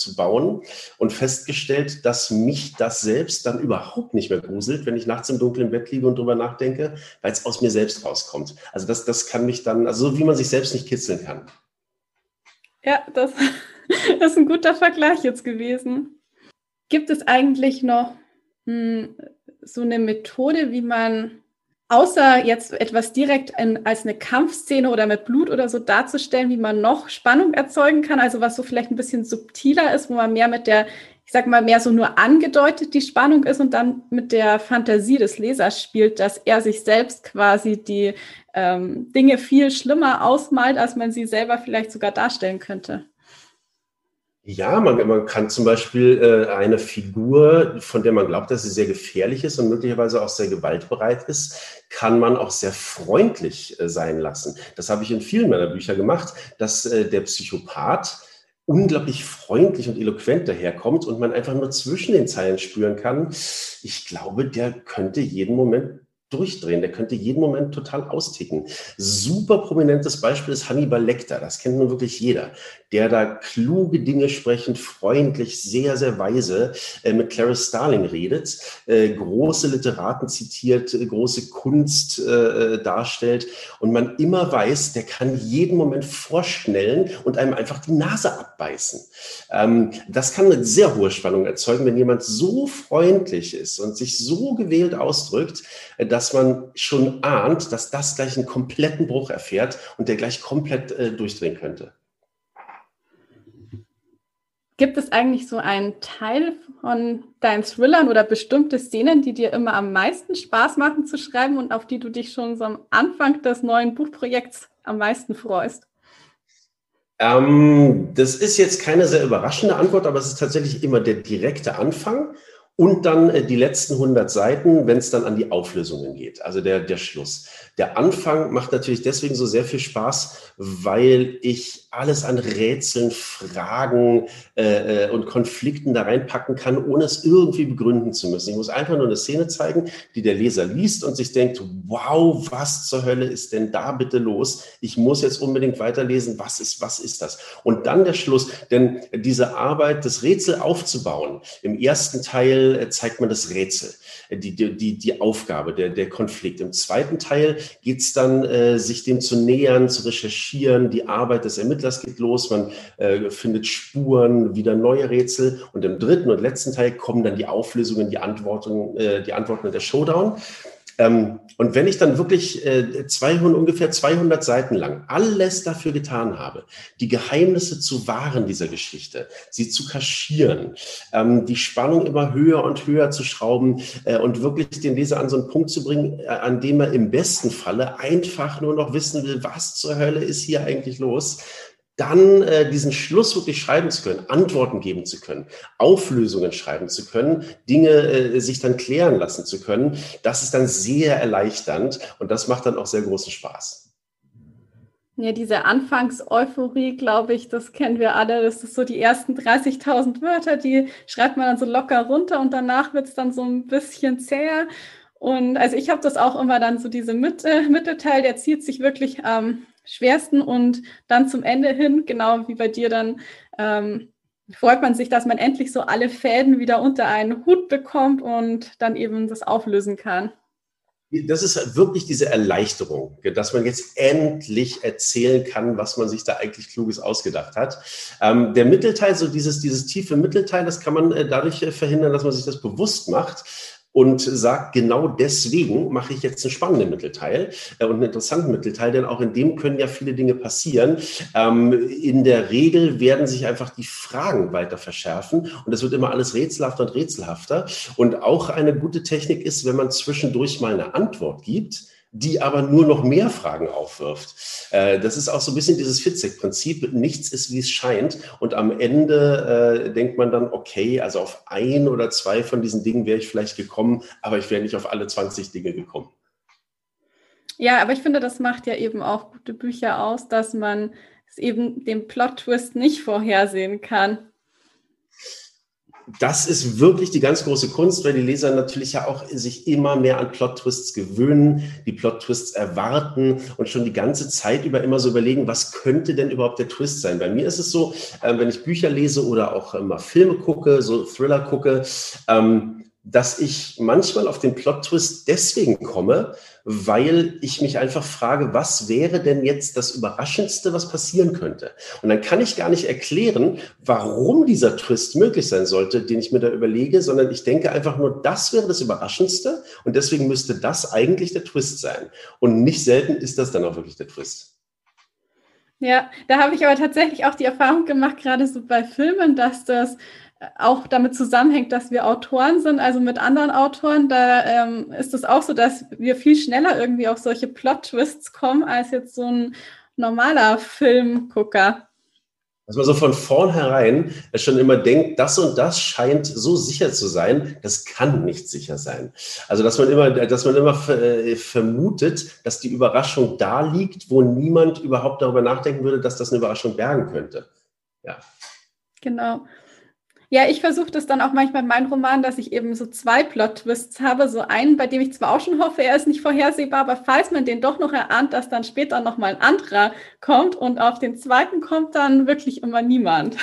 und festgestellt, dass mich das selbst dann überhaupt nicht mehr gruselt, wenn ich nachts im dunklen Bett liege und drüber nachdenke, weil es aus mir selbst rauskommt. Also das, das kann mich dann, also so wie man sich selbst nicht kitzeln kann. Ja, das, das ist ein guter Vergleich jetzt gewesen. Gibt es eigentlich noch mh, hm, so eine Methode, wie man außer jetzt etwas direkt in, als eine Kampfszene oder mit Blut oder so darzustellen, wie man noch Spannung erzeugen kann, also was so vielleicht ein bisschen subtiler ist, wo man mehr mit der ich sag mal, mehr so nur angedeutet die Spannung ist und dann mit der Fantasie des Lesers spielt, dass er sich selbst quasi die ähm, Dinge viel schlimmer ausmalt, als man sie selber vielleicht sogar darstellen könnte. Ja, man, man kann zum Beispiel äh, eine Figur, von der man glaubt, dass sie sehr gefährlich ist und möglicherweise auch sehr gewaltbereit ist, kann man auch sehr freundlich äh, sein lassen. Das habe ich in vielen meiner Bücher gemacht, dass äh, der Psychopath unglaublich freundlich und eloquent daherkommt und man einfach nur zwischen den Zeilen spüren kann, ich glaube, der könnte jeden Moment durchdrehen. Der könnte jeden Moment total austicken. Super prominentes Beispiel ist Hannibal Lecter. Das kennt nun wirklich jeder. Der da kluge Dinge sprechend, freundlich, sehr, sehr weise äh, mit Clarice Starling redet, äh, große Literaten zitiert, äh, große Kunst äh, äh, darstellt und man immer weiß, der kann jeden Moment vorschnellen und einem einfach die Nase abbeißen. Ähm, das kann eine sehr hohe Spannung erzeugen, wenn jemand so freundlich ist und sich so gewählt ausdrückt, äh, dass man schon ahnt, dass das gleich einen kompletten Bruch erfährt und der gleich komplett äh, durchdrehen könnte. Gibt es eigentlich so einen Teil von deinen Thrillern oder bestimmte Szenen, die dir immer am meisten Spaß machen zu schreiben und auf die du dich schon so am Anfang des neuen Buchprojekts am meisten freust? Ähm, das ist jetzt keine sehr überraschende Antwort, aber es ist tatsächlich immer der direkte Anfang und dann äh, die letzten 100 Seiten, wenn es dann an die Auflösungen geht, also der, der Schluss. Der Anfang macht natürlich deswegen so sehr viel Spaß, weil ich alles an Rätseln, Fragen äh, äh, und Konflikten da reinpacken kann, ohne es irgendwie begründen zu müssen. Ich muss einfach nur eine Szene zeigen, die der Leser liest und sich denkt, wow, was zur Hölle ist denn da bitte los? Ich muss jetzt unbedingt weiterlesen. Was ist, was ist das? Und dann der Schluss, denn diese Arbeit, das Rätsel aufzubauen, im ersten Teil äh, zeigt man das Rätsel, die, die, die Aufgabe, der, der Konflikt. Im zweiten Teil geht es dann, äh, sich dem zu nähern, zu recherchieren, die Arbeit des Ermittlers geht los, man äh, findet Spuren, wieder neue Rätsel und im dritten und letzten Teil kommen dann die Auflösungen, die Antworten, äh, die Antworten der Showdown. Ähm, und wenn ich dann wirklich äh, 200, ungefähr 200 Seiten lang alles dafür getan habe, die Geheimnisse zu wahren dieser Geschichte, sie zu kaschieren, ähm, die Spannung immer höher und höher zu schrauben äh, und wirklich den Leser an so einen Punkt zu bringen, äh, an dem er im besten Falle einfach nur noch wissen will, was zur Hölle ist hier eigentlich los, dann äh, diesen Schluss wirklich schreiben zu können, Antworten geben zu können, Auflösungen schreiben zu können, Dinge äh, sich dann klären lassen zu können, das ist dann sehr erleichternd und das macht dann auch sehr großen Spaß. Ja, diese Anfangseuphorie, glaube ich, das kennen wir alle. Das ist so die ersten 30.000 Wörter, die schreibt man dann so locker runter und danach wird es dann so ein bisschen zäher. Und also ich habe das auch immer dann so diese Mitte, Mittelteil, der zieht sich wirklich ähm, schwersten und dann zum Ende hin, genau wie bei dir dann, ähm, freut man sich, dass man endlich so alle Fäden wieder unter einen Hut bekommt und dann eben das auflösen kann. Das ist wirklich diese Erleichterung, dass man jetzt endlich erzählen kann, was man sich da eigentlich Kluges ausgedacht hat. Ähm, der Mittelteil, so dieses, dieses tiefe Mittelteil, das kann man äh, dadurch äh, verhindern, dass man sich das bewusst macht und sagt, genau deswegen mache ich jetzt einen spannenden Mittelteil äh, und einen interessanten Mittelteil, denn auch in dem können ja viele Dinge passieren. Ähm, in der Regel werden sich einfach die Fragen weiter verschärfen und es wird immer alles rätselhafter und rätselhafter. Und auch eine gute Technik ist, wenn man zwischendurch mal eine Antwort gibt, die aber nur noch mehr Fragen aufwirft. Äh, das ist auch so ein bisschen dieses Fitzek-Prinzip. Nichts ist, wie es scheint. Und am Ende äh, denkt man dann, okay, also auf ein oder zwei von diesen Dingen wäre ich vielleicht gekommen, aber ich wäre nicht auf alle 20 Dinge gekommen. Ja, aber ich finde, das macht ja eben auch gute Bücher aus, dass man eben den Plot-Twist nicht vorhersehen kann das ist wirklich die ganz große Kunst, weil die Leser natürlich ja auch sich immer mehr an Plot-Twists gewöhnen, die Plot-Twists erwarten und schon die ganze Zeit über immer so überlegen, was könnte denn überhaupt der Twist sein? Bei mir ist es so, äh, wenn ich Bücher lese oder auch mal Filme gucke, so Thriller gucke, ähm, dass ich manchmal auf den Plot-Twist deswegen komme, weil ich mich einfach frage, was wäre denn jetzt das Überraschendste, was passieren könnte? Und dann kann ich gar nicht erklären, warum dieser Twist möglich sein sollte, den ich mir da überlege, sondern ich denke einfach nur, das wäre das Überraschendste und deswegen müsste das eigentlich der Twist sein. Und nicht selten ist das dann auch wirklich der Twist. Ja, da habe ich aber tatsächlich auch die Erfahrung gemacht, gerade so bei Filmen, dass das auch damit zusammenhängt, dass wir Autoren sind, also mit anderen Autoren, da ähm, ist es auch so, dass wir viel schneller irgendwie auf solche Plot-Twists kommen, als jetzt so ein normaler Filmgucker. Dass man so von vornherein schon immer denkt, das und das scheint so sicher zu sein, das kann nicht sicher sein. Also dass man immer, dass man immer äh, vermutet, dass die Überraschung da liegt, wo niemand überhaupt darüber nachdenken würde, dass das eine Überraschung bergen könnte. Ja. Genau. Ja, ich versuche das dann auch manchmal in meinem Roman, dass ich eben so zwei Plot-Twists habe. So einen, bei dem ich zwar auch schon hoffe, er ist nicht vorhersehbar, aber falls man den doch noch erahnt, dass dann später nochmal ein anderer kommt und auf den zweiten kommt dann wirklich immer niemand.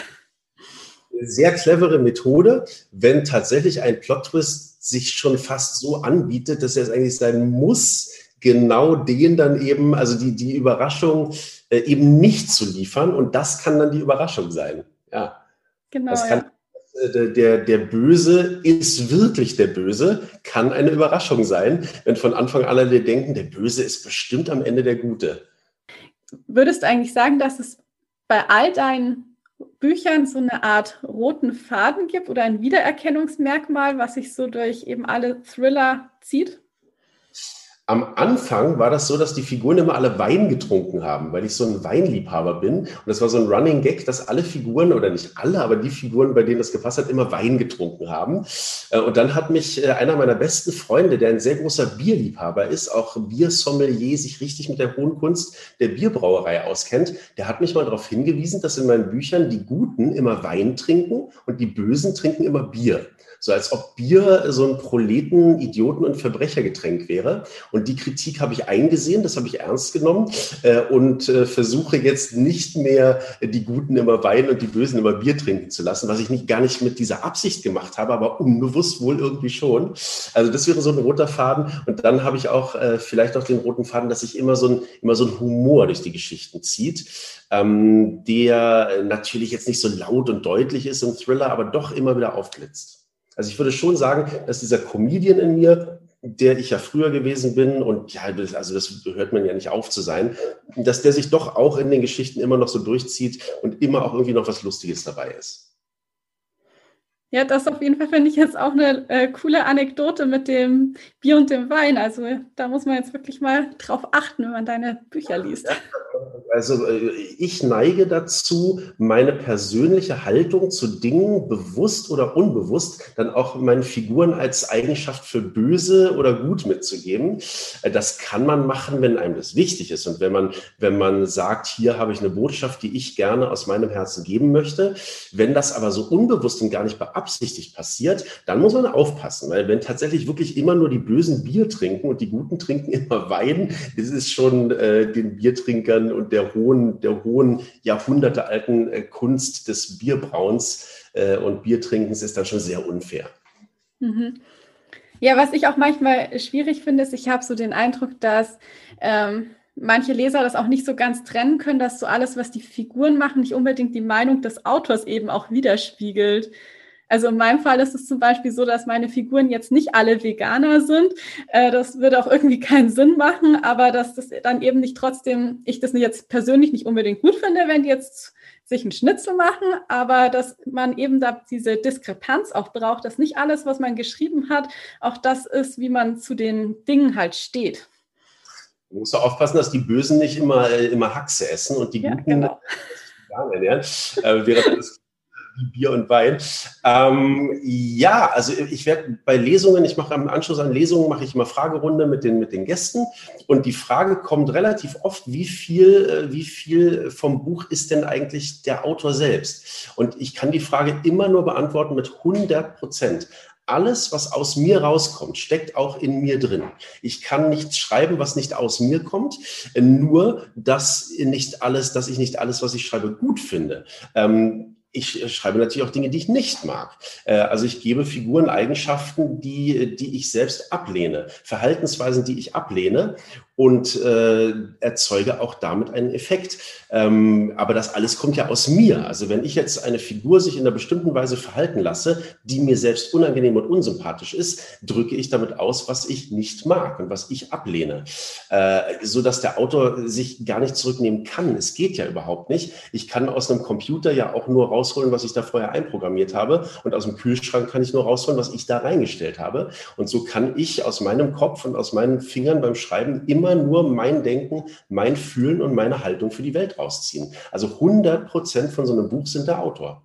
Sehr clevere Methode, wenn tatsächlich ein Plot-Twist sich schon fast so anbietet, dass er es eigentlich sein muss, genau den dann eben, also die, die Überraschung äh, eben nicht zu liefern. Und das kann dann die Überraschung sein. Ja. Genau. Das kann, ja der, der Böse ist wirklich der Böse, kann eine Überraschung sein, wenn von Anfang an alle denken, der Böse ist bestimmt am Ende der Gute. Würdest du eigentlich sagen, dass es bei all deinen Büchern so eine Art roten Faden gibt oder ein Wiedererkennungsmerkmal, was sich so durch eben alle Thriller zieht? Am Anfang war das so, dass die Figuren immer alle Wein getrunken haben, weil ich so ein Weinliebhaber bin. Und das war so ein Running Gag, dass alle Figuren, oder nicht alle, aber die Figuren, bei denen das gepasst hat, immer Wein getrunken haben. Äh, und dann hat mich äh, einer meiner besten Freunde, der ein sehr großer Bierliebhaber ist, auch Biersommelier, sich richtig mit der hohen Kunst der Bierbrauerei auskennt, der hat mich mal darauf hingewiesen, dass in meinen Büchern die Guten immer Wein trinken und die Bösen trinken immer Bier. So als ob Bier so ein Proleten, Idioten und Verbrechergetränk wäre. Und die Kritik habe ich eingesehen, das habe ich ernst genommen äh, und äh, versuche jetzt nicht mehr die Guten immer Wein und die Bösen immer Bier trinken zu lassen, was ich nicht, gar nicht mit dieser Absicht gemacht habe, aber unbewusst wohl irgendwie schon. Also das wäre so ein roter Faden. Und dann habe ich auch äh, vielleicht auch den roten Faden, dass sich immer so ein, immer so ein Humor durch die Geschichten zieht, ähm, der natürlich jetzt nicht so laut und deutlich ist im Thriller, aber doch immer wieder aufblitzt. Also ich würde schon sagen, dass dieser Comedian in mir, der ich ja früher gewesen bin und ja, also das hört man ja nicht auf zu sein, dass der sich doch auch in den Geschichten immer noch so durchzieht und immer auch irgendwie noch was Lustiges dabei ist. Ja, das auf jeden Fall finde ich jetzt auch eine äh, coole Anekdote mit dem Bier und dem Wein. Also da muss man jetzt wirklich mal drauf achten, wenn man deine Bücher liest. Also äh, ich neige dazu, meine persönliche Haltung zu Dingen bewusst oder unbewusst dann auch meinen Figuren als Eigenschaft für böse oder gut mitzugeben. Äh, das kann man machen, wenn einem das wichtig ist und wenn man, wenn man sagt, hier habe ich eine Botschaft, die ich gerne aus meinem Herzen geben möchte. Wenn das aber so unbewusst und gar nicht beachtet beabsichtigt passiert, dann muss man aufpassen, weil wenn tatsächlich wirklich immer nur die Bösen Bier trinken und die Guten trinken immer Wein, ist es schon äh, den Biertrinkern und der hohen, der hohen jahrhundertealten äh, Kunst des Bierbrauens äh, und Biertrinkens ist dann schon sehr unfair. Mhm. Ja, was ich auch manchmal schwierig finde, ist, ich habe so den Eindruck, dass ähm, manche Leser das auch nicht so ganz trennen können, dass so alles, was die Figuren machen, nicht unbedingt die Meinung des Autors eben auch widerspiegelt. Also in meinem Fall ist es zum Beispiel so, dass meine Figuren jetzt nicht alle Veganer sind. Äh, das würde auch irgendwie keinen Sinn machen, aber dass das dann eben nicht trotzdem, ich das jetzt persönlich nicht unbedingt gut finde, wenn die jetzt sich einen Schnitzel machen, aber dass man eben da diese Diskrepanz auch braucht, dass nicht alles, was man geschrieben hat, auch das ist, wie man zu den Dingen halt steht. Du musst aufpassen, dass die Bösen nicht immer, äh, immer Haxe essen und die Guten ja, genau. Veganer ernähren. Äh, während das Bier und Wein. Ähm, ja, also ich werde bei Lesungen, ich mache im Anschluss an Lesungen, mache ich immer Fragerunde mit den, mit den Gästen und die Frage kommt relativ oft, wie viel, äh, wie viel vom Buch ist denn eigentlich der Autor selbst? Und ich kann die Frage immer nur beantworten mit 100 Prozent alles, was aus mir rauskommt, steckt auch in mir drin. Ich kann nichts schreiben, was nicht aus mir kommt, nur dass nicht alles, dass ich nicht alles, was ich schreibe, gut finde. Ähm, ich äh, schreibe natürlich auch Dinge, die ich nicht mag. Äh, also ich gebe Figuren Eigenschaften, die, die ich selbst ablehne, Verhaltensweisen, die ich ablehne und äh, erzeuge auch damit einen Effekt. Ähm, aber das alles kommt ja aus mir. Also wenn ich jetzt eine Figur sich in einer bestimmten Weise verhalten lasse, die mir selbst unangenehm und unsympathisch ist, drücke ich damit aus, was ich nicht mag und was ich ablehne, äh, so dass der Autor sich gar nicht zurücknehmen kann. Es geht ja überhaupt nicht. Ich kann aus einem Computer ja auch nur rausholen, was ich da vorher einprogrammiert habe und aus dem Kühlschrank kann ich nur rausholen, was ich da reingestellt habe. Und so kann ich aus meinem Kopf und aus meinen Fingern beim Schreiben immer immer nur mein Denken, mein Fühlen und meine Haltung für die Welt rausziehen. Also 100 Prozent von so einem Buch sind der Autor.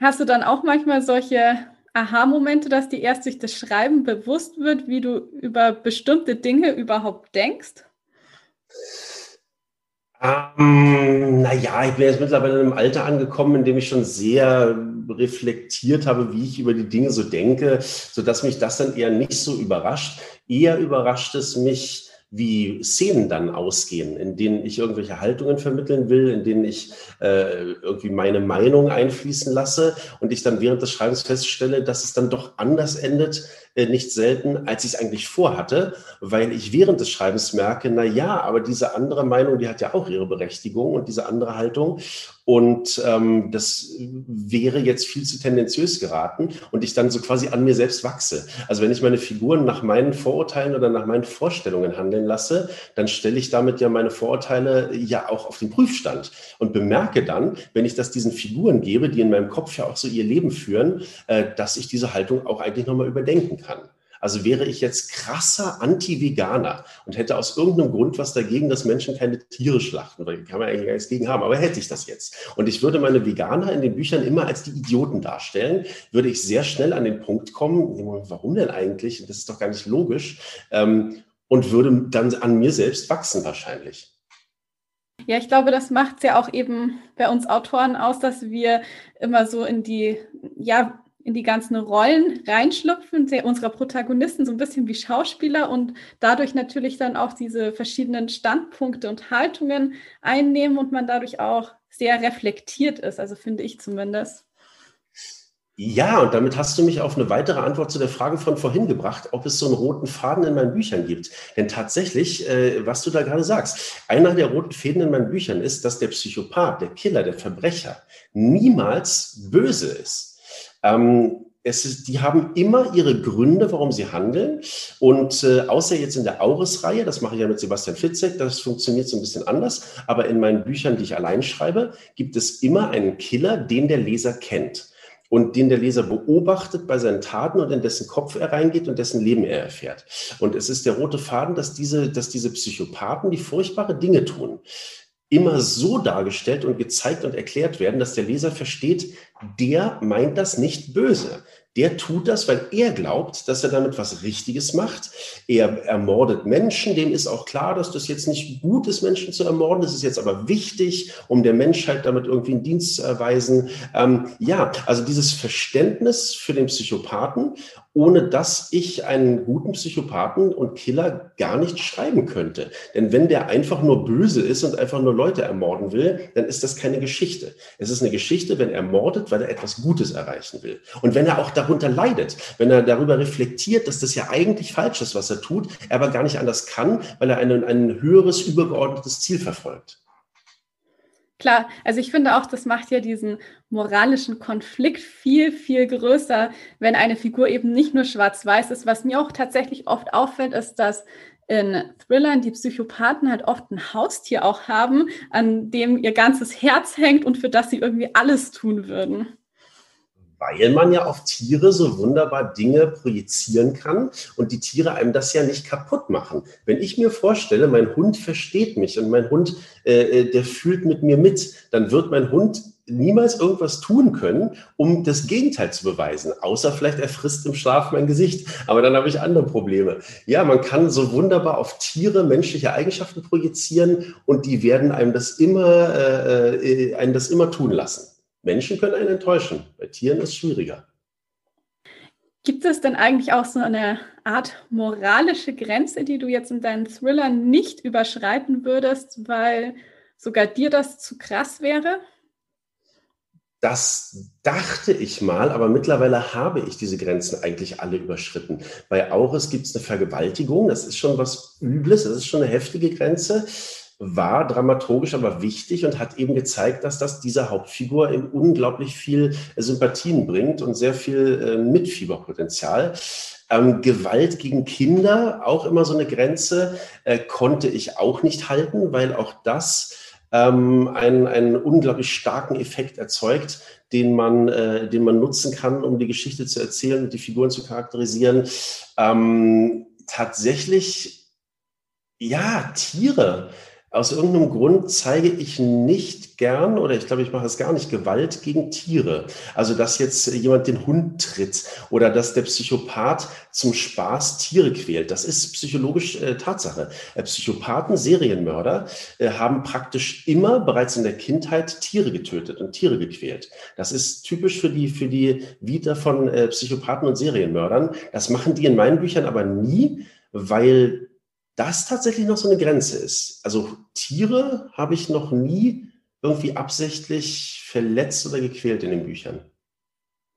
Hast du dann auch manchmal solche Aha-Momente, dass dir erst durch das Schreiben bewusst wird, wie du über bestimmte Dinge überhaupt denkst? Ähm, naja, ich bin jetzt mittlerweile in einem Alter angekommen, in dem ich schon sehr reflektiert habe, wie ich über die Dinge so denke, sodass mich das dann eher nicht so überrascht. Eher überrascht es mich, wie Szenen dann ausgehen, in denen ich irgendwelche Haltungen vermitteln will, in denen ich äh, irgendwie meine Meinung einfließen lasse und ich dann während des Schreibens feststelle, dass es dann doch anders endet, äh, nicht selten, als ich es eigentlich vorhatte, weil ich während des Schreibens merke, na ja, aber diese andere Meinung, die hat ja auch ihre Berechtigung und diese andere Haltung. Und ähm, das wäre jetzt viel zu tendenziös geraten und ich dann so quasi an mir selbst wachse. Also wenn ich meine Figuren nach meinen Vorurteilen oder nach meinen Vorstellungen handeln lasse, dann stelle ich damit ja meine Vorurteile ja auch auf den Prüfstand und bemerke dann, wenn ich das diesen Figuren gebe, die in meinem Kopf ja auch so ihr Leben führen, äh, dass ich diese Haltung auch eigentlich nochmal überdenken kann kann. Also wäre ich jetzt krasser Anti-Veganer und hätte aus irgendeinem Grund was dagegen, dass Menschen keine Tiere schlachten, weil kann man eigentlich gar nichts gegen haben, aber hätte ich das jetzt. Und ich würde meine Veganer in den Büchern immer als die Idioten darstellen, würde ich sehr schnell an den Punkt kommen, warum denn eigentlich? Das ist doch gar nicht logisch. Ähm, und würde dann an mir selbst wachsen wahrscheinlich. Ja, ich glaube, das macht es ja auch eben bei uns Autoren aus, dass wir immer so in die, ja, in die ganzen Rollen reinschlüpfen, unserer Protagonisten so ein bisschen wie Schauspieler und dadurch natürlich dann auch diese verschiedenen Standpunkte und Haltungen einnehmen und man dadurch auch sehr reflektiert ist, also finde ich zumindest. Ja, und damit hast du mich auf eine weitere Antwort zu der Frage von vorhin gebracht, ob es so einen roten Faden in meinen Büchern gibt. Denn tatsächlich, äh, was du da gerade sagst, einer der roten Fäden in meinen Büchern ist, dass der Psychopath, der Killer, der Verbrecher niemals böse ist. Ähm, ist, die haben immer ihre Gründe, warum sie handeln. Und äh, außer jetzt in der Auris-Reihe, das mache ich ja mit Sebastian Fitzek, das funktioniert so ein bisschen anders. Aber in meinen Büchern, die ich allein schreibe, gibt es immer einen Killer, den der Leser kennt und den der Leser beobachtet bei seinen Taten und in dessen Kopf er reingeht und dessen Leben er erfährt. Und es ist der rote Faden, dass diese, dass diese Psychopathen, die furchtbare Dinge tun, immer so dargestellt und gezeigt und erklärt werden, dass der Leser versteht, der meint das nicht böse der tut das, weil er glaubt, dass er damit was Richtiges macht. Er ermordet Menschen. Dem ist auch klar, dass das jetzt nicht gut ist, Menschen zu ermorden. Das ist jetzt aber wichtig, um der Menschheit damit irgendwie einen Dienst zu erweisen. Ähm, ja, also dieses Verständnis für den Psychopathen ohne dass ich einen guten Psychopathen und Killer gar nicht schreiben könnte. Denn wenn der einfach nur böse ist und einfach nur Leute ermorden will, dann ist das keine Geschichte. Es ist eine Geschichte, wenn er mordet, weil er etwas Gutes erreichen will. Und wenn er auch darunter leidet, wenn er darüber reflektiert, dass das ja eigentlich falsch ist, was er tut, er aber gar nicht anders kann, weil er ein, ein höheres, übergeordnetes Ziel verfolgt. Klar, also ich finde auch, das macht ja diesen moralischen Konflikt viel, viel größer, wenn eine Figur eben nicht nur schwarz-weiß ist. Was mir auch tatsächlich oft auffällt, ist, dass in Thrillern die Psychopathen halt oft ein Haustier auch haben, an dem ihr ganzes Herz hängt und für das sie irgendwie alles tun würden weil man ja auf Tiere so wunderbar Dinge projizieren kann und die Tiere einem das ja nicht kaputt machen. Wenn ich mir vorstelle, mein Hund versteht mich und mein Hund, äh, äh, der fühlt mit mir mit, dann wird mein Hund niemals irgendwas tun können, um das Gegenteil zu beweisen, außer vielleicht er frisst im Schlaf mein Gesicht. Aber dann habe ich andere Probleme. Ja, man kann so wunderbar auf Tiere menschliche Eigenschaften projizieren und die werden einem das immer, äh, äh einem das immer tun lassen. Menschen können einen enttäuschen, bei Tieren ist es schwieriger. Gibt es denn eigentlich auch so eine Art moralische Grenze, die du jetzt in deinen Thrillern nicht überschreiten würdest, weil sogar dir das zu krass wäre? Das dachte ich mal, aber mittlerweile habe ich diese Grenzen eigentlich alle überschritten. Bei Auris gibt es eine Vergewaltigung, das ist schon was Übles, das ist schon eine heftige Grenze war dramaturgisch aber wichtig und hat eben gezeigt, dass das dieser Hauptfigur eben unglaublich viel Sympathien bringt und sehr viel äh, Mitfieberpotenzial. Ähm, Gewalt gegen Kinder, auch immer so eine Grenze, äh, konnte ich auch nicht halten, weil auch das ähm, einen, einen unglaublich starken Effekt erzeugt, den man, äh, den man nutzen kann, um die Geschichte zu erzählen und die Figuren zu charakterisieren. Ähm, tatsächlich, ja, Tiere aus irgendeinem Grund zeige ich nicht gern oder ich glaube, ich mache es gar nicht Gewalt gegen Tiere. Also, dass jetzt jemand den Hund tritt oder dass der Psychopath zum Spaß Tiere quält. Das ist psychologisch äh, Tatsache. Äh, Psychopathen, Serienmörder äh, haben praktisch immer bereits in der Kindheit Tiere getötet und Tiere gequält. Das ist typisch für die, für die Vita von äh, Psychopathen und Serienmördern. Das machen die in meinen Büchern aber nie, weil das tatsächlich noch so eine Grenze ist. Also Tiere habe ich noch nie irgendwie absichtlich verletzt oder gequält in den Büchern.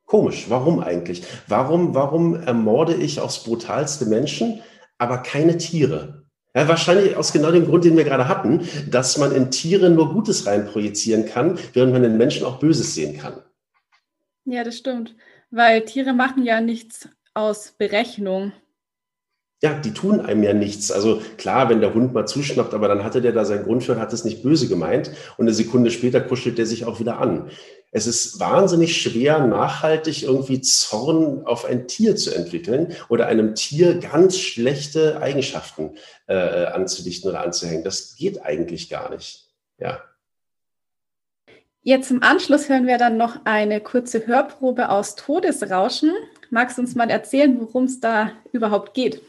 Komisch, warum eigentlich? Warum, warum ermorde ich aufs brutalste Menschen, aber keine Tiere? Ja, wahrscheinlich aus genau dem Grund, den wir gerade hatten, dass man in Tiere nur Gutes reinprojizieren kann, während man in Menschen auch Böses sehen kann. Ja, das stimmt. Weil Tiere machen ja nichts aus Berechnung. Ja, die tun einem ja nichts. Also klar, wenn der Hund mal zuschnappt, aber dann hatte der da seinen Grund für und hat es nicht böse gemeint und eine Sekunde später kuschelt der sich auch wieder an. Es ist wahnsinnig schwer, nachhaltig irgendwie Zorn auf ein Tier zu entwickeln oder einem Tier ganz schlechte Eigenschaften äh, anzudichten oder anzuhängen. Das geht eigentlich gar nicht. Ja. Jetzt im Anschluss hören wir dann noch eine kurze Hörprobe aus Todesrauschen. Magst du uns mal erzählen, worum es da überhaupt geht?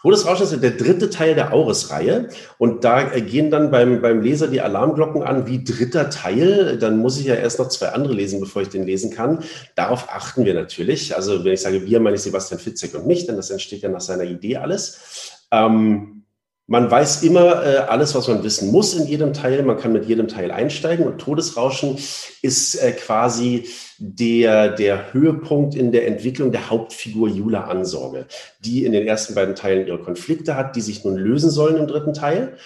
Todesrauschen ist der dritte Teil der Auris-Reihe und da gehen dann beim, beim Leser die Alarmglocken an, wie dritter Teil. Dann muss ich ja erst noch zwei andere lesen, bevor ich den lesen kann. Darauf achten wir natürlich. Also wenn ich sage wir, meine ich Sebastian Fitzek und mich, denn das entsteht ja nach seiner Idee alles. Ähm, man weiß immer äh, alles, was man wissen muss in jedem Teil. Man kann mit jedem Teil einsteigen und Todesrauschen ist äh, quasi der, der Höhepunkt in der Entwicklung der Hauptfigur Jula Ansorge, die in den ersten beiden Teilen ihre Konflikte hat, die sich nun lösen sollen im dritten Teil.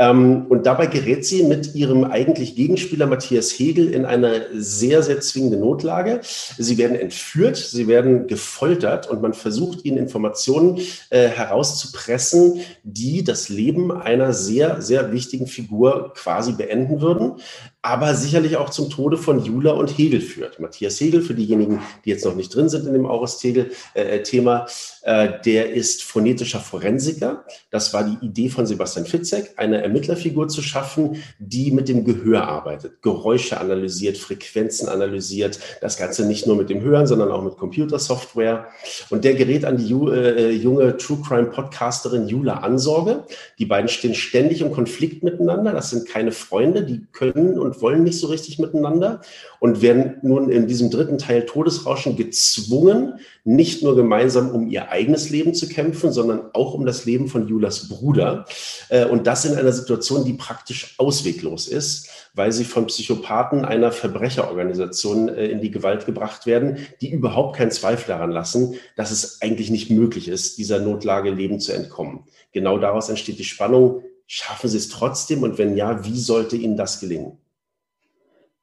Ähm, und dabei gerät sie mit ihrem eigentlich Gegenspieler Matthias Hegel in eine sehr, sehr zwingende Notlage. Sie werden entführt, sie werden gefoltert und man versucht ihnen Informationen äh, herauszupressen, die das Leben einer sehr, sehr wichtigen Figur quasi beenden würden aber sicherlich auch zum Tode von Jula und Hegel führt. Matthias Hegel, für diejenigen, die jetzt noch nicht drin sind in dem Aurus-Tegel-Thema, äh, äh, der ist phonetischer Forensiker. Das war die Idee von Sebastian Fitzek, eine Ermittlerfigur zu schaffen, die mit dem Gehör arbeitet, Geräusche analysiert, Frequenzen analysiert, das Ganze nicht nur mit dem Hören, sondern auch mit Computersoftware. Und der gerät an die äh, junge True Crime Podcasterin Jula Ansorge. Die beiden stehen ständig im Konflikt miteinander. Das sind keine Freunde, die können und und wollen nicht so richtig miteinander und werden nun in diesem dritten Teil Todesrauschen gezwungen, nicht nur gemeinsam um ihr eigenes Leben zu kämpfen, sondern auch um das Leben von Julas Bruder. Äh, und das in einer Situation, die praktisch ausweglos ist, weil sie von Psychopathen einer Verbrecherorganisation äh, in die Gewalt gebracht werden, die überhaupt keinen Zweifel daran lassen, dass es eigentlich nicht möglich ist, dieser Notlage Leben zu entkommen. Genau daraus entsteht die Spannung. Schaffen Sie es trotzdem? Und wenn ja, wie sollte Ihnen das gelingen?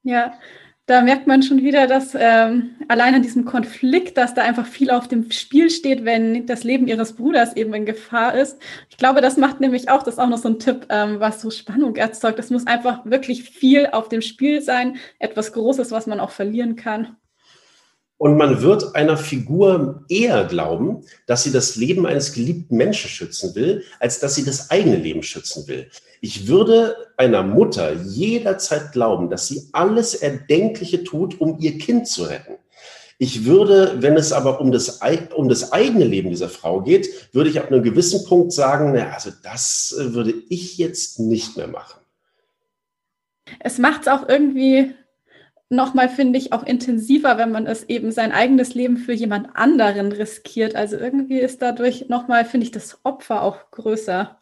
Ja, da merkt man schon wieder, dass ähm, allein an diesem Konflikt, dass da einfach viel auf dem Spiel steht, wenn das Leben ihres Bruders eben in Gefahr ist. Ich glaube, das macht nämlich auch, das ist auch noch so ein Tipp, ähm, was so Spannung erzeugt. Es muss einfach wirklich viel auf dem Spiel sein, etwas Großes, was man auch verlieren kann. Und man wird einer Figur eher glauben, dass sie das Leben eines geliebten Menschen schützen will, als dass sie das eigene Leben schützen will. Ich würde einer Mutter jederzeit glauben, dass sie alles Erdenkliche tut, um ihr Kind zu retten. Ich würde, wenn es aber um das, um das eigene Leben dieser Frau geht, würde ich ab einem gewissen Punkt sagen, na, also das äh, würde ich jetzt nicht mehr machen. Es macht es auch irgendwie nochmal, finde ich, auch intensiver, wenn man es eben sein eigenes Leben für jemand anderen riskiert. Also irgendwie ist dadurch nochmal, finde ich, das Opfer auch größer.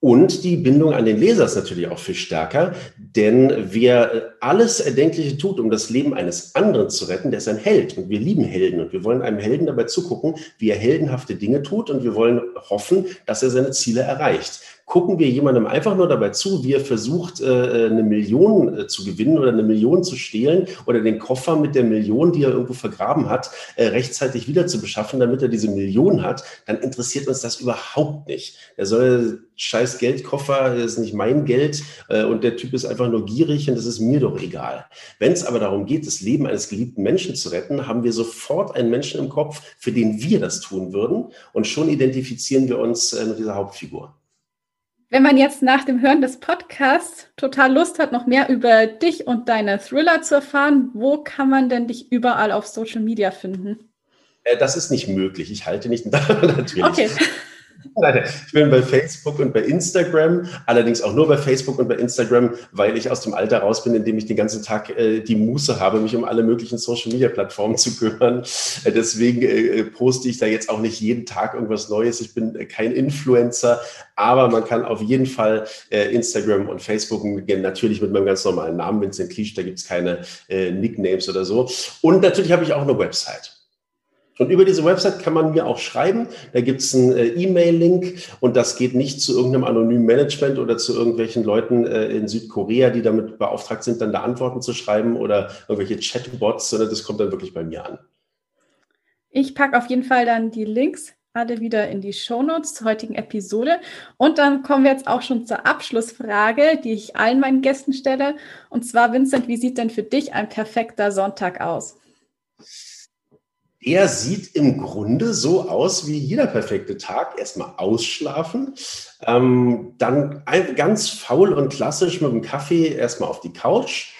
Und die Bindung an den Leser ist natürlich auch viel stärker, denn wer alles Erdenkliche tut, um das Leben eines anderen zu retten, der ist ein Held. Und wir lieben Helden und wir wollen einem Helden dabei zugucken, wie er heldenhafte Dinge tut und wir wollen hoffen, dass er seine Ziele erreicht gucken wir jemandem einfach nur dabei zu, wie er versucht, äh, äh, eine Million äh, zu gewinnen oder eine Million zu stehlen oder den Koffer mit der Million, die er irgendwo vergraben hat, rechtzeitig wieder zu beschaffen, damit er diese Million hat, dann interessiert uns das überhaupt nicht. Er soll scheiß Geldkoffer, das ist nicht mein Geld und der Typ ist einfach nur gierig und das ist mir doch egal. Wenn es aber darum geht, das Leben eines geliebten Menschen zu retten, haben wir sofort einen Menschen im Kopf, für den wir das tun würden und schon identifizieren wir uns mit dieser Hauptfigur. Wenn man jetzt nach dem Hören des Podcasts total Lust hat, noch mehr über dich und deine Thriller zu erfahren, wo kann man denn dich überall auf Social Media finden? Äh, das ist nicht möglich. Ich halte nicht natürlich. Okay. Ich bin bei Facebook und bei Instagram, allerdings auch nur bei Facebook und bei Instagram, weil ich aus dem Alter raus bin, in dem ich den ganzen Tag äh, die Muße habe, mich um alle möglichen Social-Media-Plattformen zu kümmern. Äh, deswegen äh, poste ich da jetzt auch nicht jeden Tag irgendwas Neues. Ich bin äh, kein Influencer, aber man kann auf jeden Fall äh, Instagram und Facebook natürlich mit meinem ganz normalen Namen, Vincent Cliche, da gibt es keine äh, Nicknames oder so. Und natürlich habe ich auch eine Website. Und über diese Website kann man mir auch schreiben. Da gibt es einen äh, E-Mail-Link und das geht nicht zu irgendeinem anonymen Management oder zu irgendwelchen Leuten äh, in Südkorea, die damit beauftragt sind, dann da Antworten zu schreiben oder irgendwelche Chatbots, sondern das kommt dann wirklich bei mir an. Ich packe auf jeden Fall dann die Links alle wieder in die Shownotes zur heutigen Episode. Und dann kommen wir jetzt auch schon zur Abschlussfrage, die ich allen meinen Gästen stelle. Und zwar, Vincent, wie sieht denn für dich ein perfekter Sonntag aus? Er sieht im Grunde so aus wie jeder perfekte Tag. Erstmal ausschlafen, ähm, dann ganz faul und klassisch mit dem Kaffee erstmal auf die Couch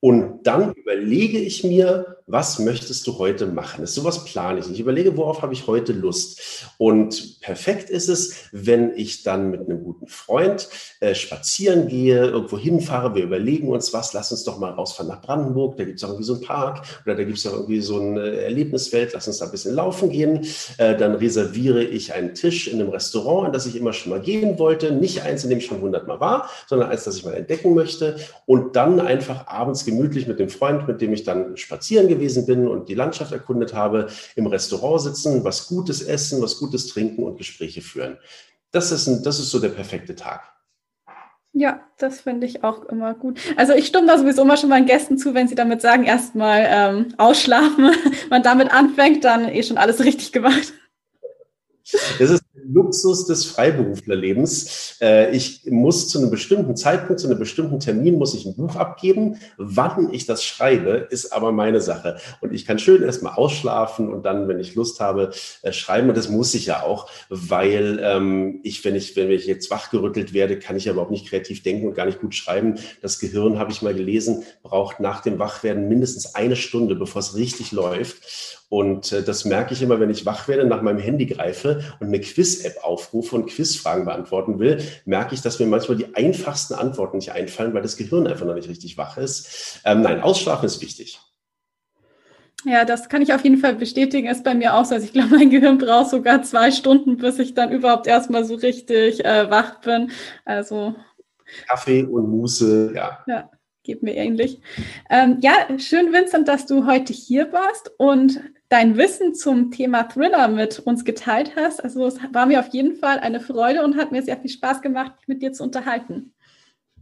und dann überlege ich mir, was möchtest du heute machen? Das ist sowas plane ich. Ich überlege, worauf habe ich heute Lust? Und perfekt ist es, wenn ich dann mit einem guten Freund äh, spazieren gehe, irgendwo hinfahre, wir überlegen uns was, lass uns doch mal rausfahren nach Brandenburg, da gibt es irgendwie so einen Park oder da gibt es irgendwie so eine Erlebniswelt, lass uns da ein bisschen laufen gehen. Äh, dann reserviere ich einen Tisch in einem Restaurant, in das ich immer schon mal gehen wollte. Nicht eins, in dem ich schon hundertmal war, sondern eins, das ich mal entdecken möchte. Und dann einfach abends gemütlich mit dem Freund, mit dem ich dann spazieren gewesen bin und die Landschaft erkundet habe, im Restaurant sitzen, was Gutes essen, was Gutes trinken und Gespräche führen. Das ist, ein, das ist so der perfekte Tag. Ja, das finde ich auch immer gut. Also ich stimme da sowieso immer schon meinen Gästen zu, wenn sie damit sagen, erstmal ähm, ausschlafen, man damit anfängt, dann eh schon alles richtig gemacht. Das ist Luxus des Freiberuflerlebens. Äh, ich muss zu einem bestimmten Zeitpunkt, zu einem bestimmten Termin, muss ich ein Buch abgeben. Wann ich das schreibe, ist aber meine Sache. Und ich kann schön erstmal ausschlafen und dann, wenn ich Lust habe, äh, schreiben. Und das muss ich ja auch, weil ähm, ich, wenn ich, wenn ich jetzt wachgerüttelt werde, kann ich ja überhaupt nicht kreativ denken und gar nicht gut schreiben. Das Gehirn, habe ich mal gelesen, braucht nach dem Wachwerden mindestens eine Stunde, bevor es richtig läuft. Und äh, das merke ich immer, wenn ich wach werde, nach meinem Handy greife und eine Quiz-App aufrufe und Quizfragen beantworten will, merke ich, dass mir manchmal die einfachsten Antworten nicht einfallen, weil das Gehirn einfach noch nicht richtig wach ist. Ähm, nein, Ausschlafen ist wichtig. Ja, das kann ich auf jeden Fall bestätigen. Ist bei mir auch so. Also ich glaube, mein Gehirn braucht sogar zwei Stunden, bis ich dann überhaupt erstmal so richtig äh, wach bin. Also Kaffee und Muße, ja. Ja geht mir ähnlich. Ähm, ja, schön, Vincent, dass du heute hier warst und dein Wissen zum Thema Thriller mit uns geteilt hast. Also es war mir auf jeden Fall eine Freude und hat mir sehr viel Spaß gemacht, mich mit dir zu unterhalten.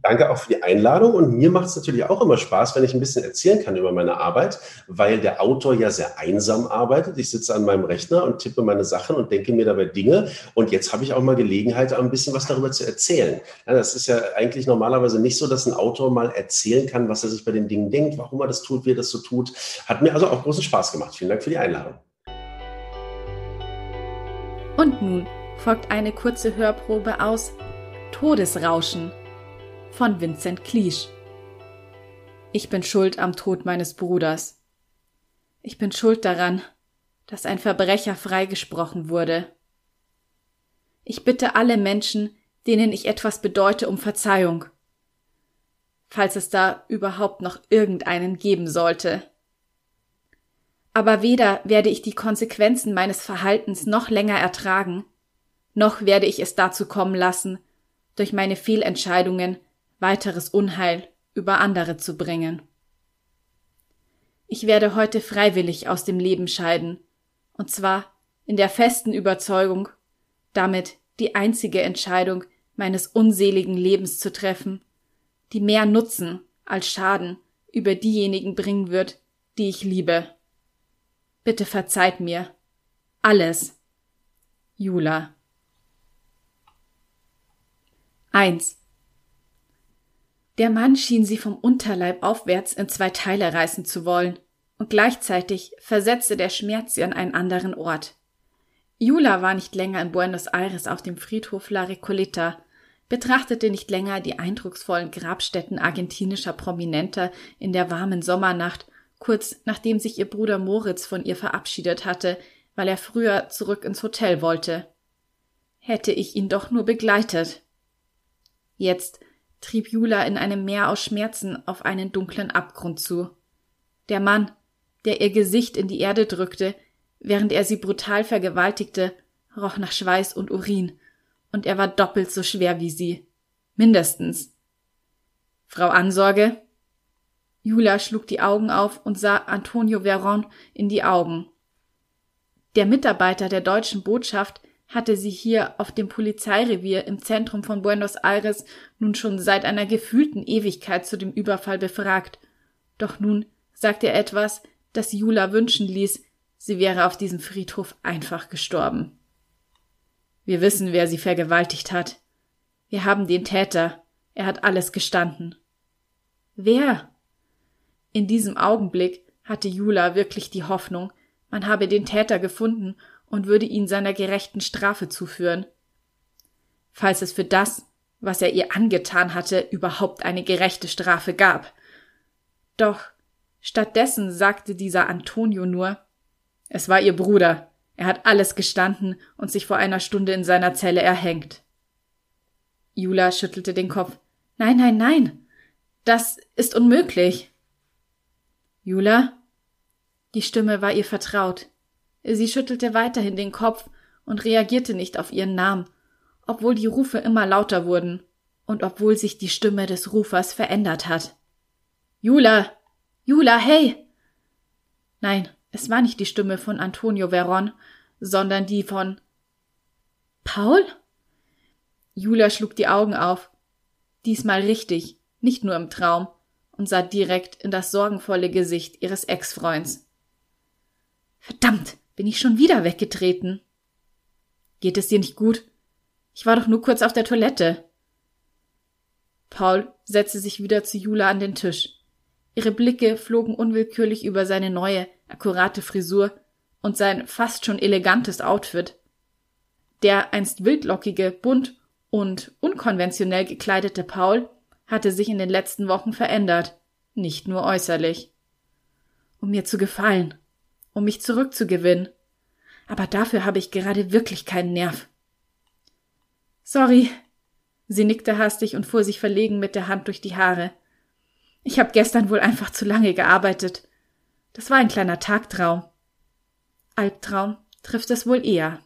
Danke auch für die Einladung und mir macht es natürlich auch immer Spaß, wenn ich ein bisschen erzählen kann über meine Arbeit, weil der Autor ja sehr einsam arbeitet. Ich sitze an meinem Rechner und tippe meine Sachen und denke mir dabei Dinge und jetzt habe ich auch mal Gelegenheit, ein bisschen was darüber zu erzählen. Ja, das ist ja eigentlich normalerweise nicht so, dass ein Autor mal erzählen kann, was er sich bei den Dingen denkt, warum er das tut, wie er das so tut. Hat mir also auch großen Spaß gemacht. Vielen Dank für die Einladung. Und nun folgt eine kurze Hörprobe aus Todesrauschen von Vincent Cliche. Ich bin schuld am Tod meines Bruders. Ich bin schuld daran, dass ein Verbrecher freigesprochen wurde. Ich bitte alle Menschen, denen ich etwas bedeute, um Verzeihung, falls es da überhaupt noch irgendeinen geben sollte. Aber weder werde ich die Konsequenzen meines Verhaltens noch länger ertragen, noch werde ich es dazu kommen lassen, durch meine Fehlentscheidungen weiteres Unheil über andere zu bringen. Ich werde heute freiwillig aus dem Leben scheiden, und zwar in der festen Überzeugung, damit die einzige Entscheidung meines unseligen Lebens zu treffen, die mehr Nutzen als Schaden über diejenigen bringen wird, die ich liebe. Bitte verzeiht mir. Alles. Jula. 1. Der Mann schien sie vom Unterleib aufwärts in zwei Teile reißen zu wollen, und gleichzeitig versetzte der Schmerz sie an einen anderen Ort. Jula war nicht länger in Buenos Aires auf dem Friedhof La Recoleta, betrachtete nicht länger die eindrucksvollen Grabstätten argentinischer Prominenter in der warmen Sommernacht, kurz nachdem sich ihr Bruder Moritz von ihr verabschiedet hatte, weil er früher zurück ins Hotel wollte. Hätte ich ihn doch nur begleitet. Jetzt trieb Jula in einem Meer aus Schmerzen auf einen dunklen Abgrund zu. Der Mann, der ihr Gesicht in die Erde drückte, während er sie brutal vergewaltigte, roch nach Schweiß und Urin, und er war doppelt so schwer wie sie. Mindestens. Frau Ansorge? Jula schlug die Augen auf und sah Antonio Veron in die Augen. Der Mitarbeiter der deutschen Botschaft hatte sie hier auf dem Polizeirevier im Zentrum von Buenos Aires nun schon seit einer gefühlten Ewigkeit zu dem Überfall befragt. Doch nun sagte er etwas, das Jula wünschen ließ, sie wäre auf diesem Friedhof einfach gestorben. Wir wissen, wer sie vergewaltigt hat. Wir haben den Täter. Er hat alles gestanden. Wer? In diesem Augenblick hatte Jula wirklich die Hoffnung, man habe den Täter gefunden und würde ihn seiner gerechten Strafe zuführen. Falls es für das, was er ihr angetan hatte, überhaupt eine gerechte Strafe gab. Doch stattdessen sagte dieser Antonio nur Es war ihr Bruder, er hat alles gestanden und sich vor einer Stunde in seiner Zelle erhängt. Jula schüttelte den Kopf. Nein, nein, nein. Das ist unmöglich. Jula? Die Stimme war ihr vertraut. Sie schüttelte weiterhin den Kopf und reagierte nicht auf ihren Namen, obwohl die Rufe immer lauter wurden und obwohl sich die Stimme des Rufers verändert hat. Jula! Jula, hey! Nein, es war nicht die Stimme von Antonio Veron, sondern die von Paul? Jula schlug die Augen auf. Diesmal richtig, nicht nur im Traum, und sah direkt in das sorgenvolle Gesicht ihres Ex-Freunds. Verdammt, bin ich schon wieder weggetreten. Geht es dir nicht gut? Ich war doch nur kurz auf der Toilette. Paul setzte sich wieder zu Jula an den Tisch. Ihre Blicke flogen unwillkürlich über seine neue, akkurate Frisur und sein fast schon elegantes Outfit. Der einst wildlockige, bunt und unkonventionell gekleidete Paul hatte sich in den letzten Wochen verändert, nicht nur äußerlich. Um mir zu gefallen, um mich zurückzugewinnen. Aber dafür habe ich gerade wirklich keinen Nerv. Sorry. Sie nickte hastig und fuhr sich verlegen mit der Hand durch die Haare. Ich habe gestern wohl einfach zu lange gearbeitet. Das war ein kleiner Tagtraum. Albtraum trifft es wohl eher.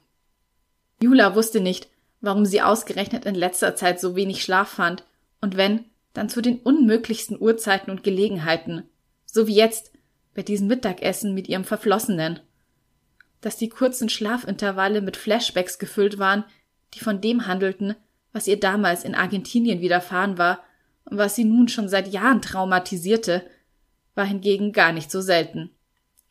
Jula wusste nicht, warum sie ausgerechnet in letzter Zeit so wenig Schlaf fand, und wenn, dann zu den unmöglichsten Uhrzeiten und Gelegenheiten, so wie jetzt bei diesem Mittagessen mit ihrem Verflossenen. Dass die kurzen Schlafintervalle mit Flashbacks gefüllt waren, die von dem handelten, was ihr damals in Argentinien widerfahren war und was sie nun schon seit Jahren traumatisierte, war hingegen gar nicht so selten.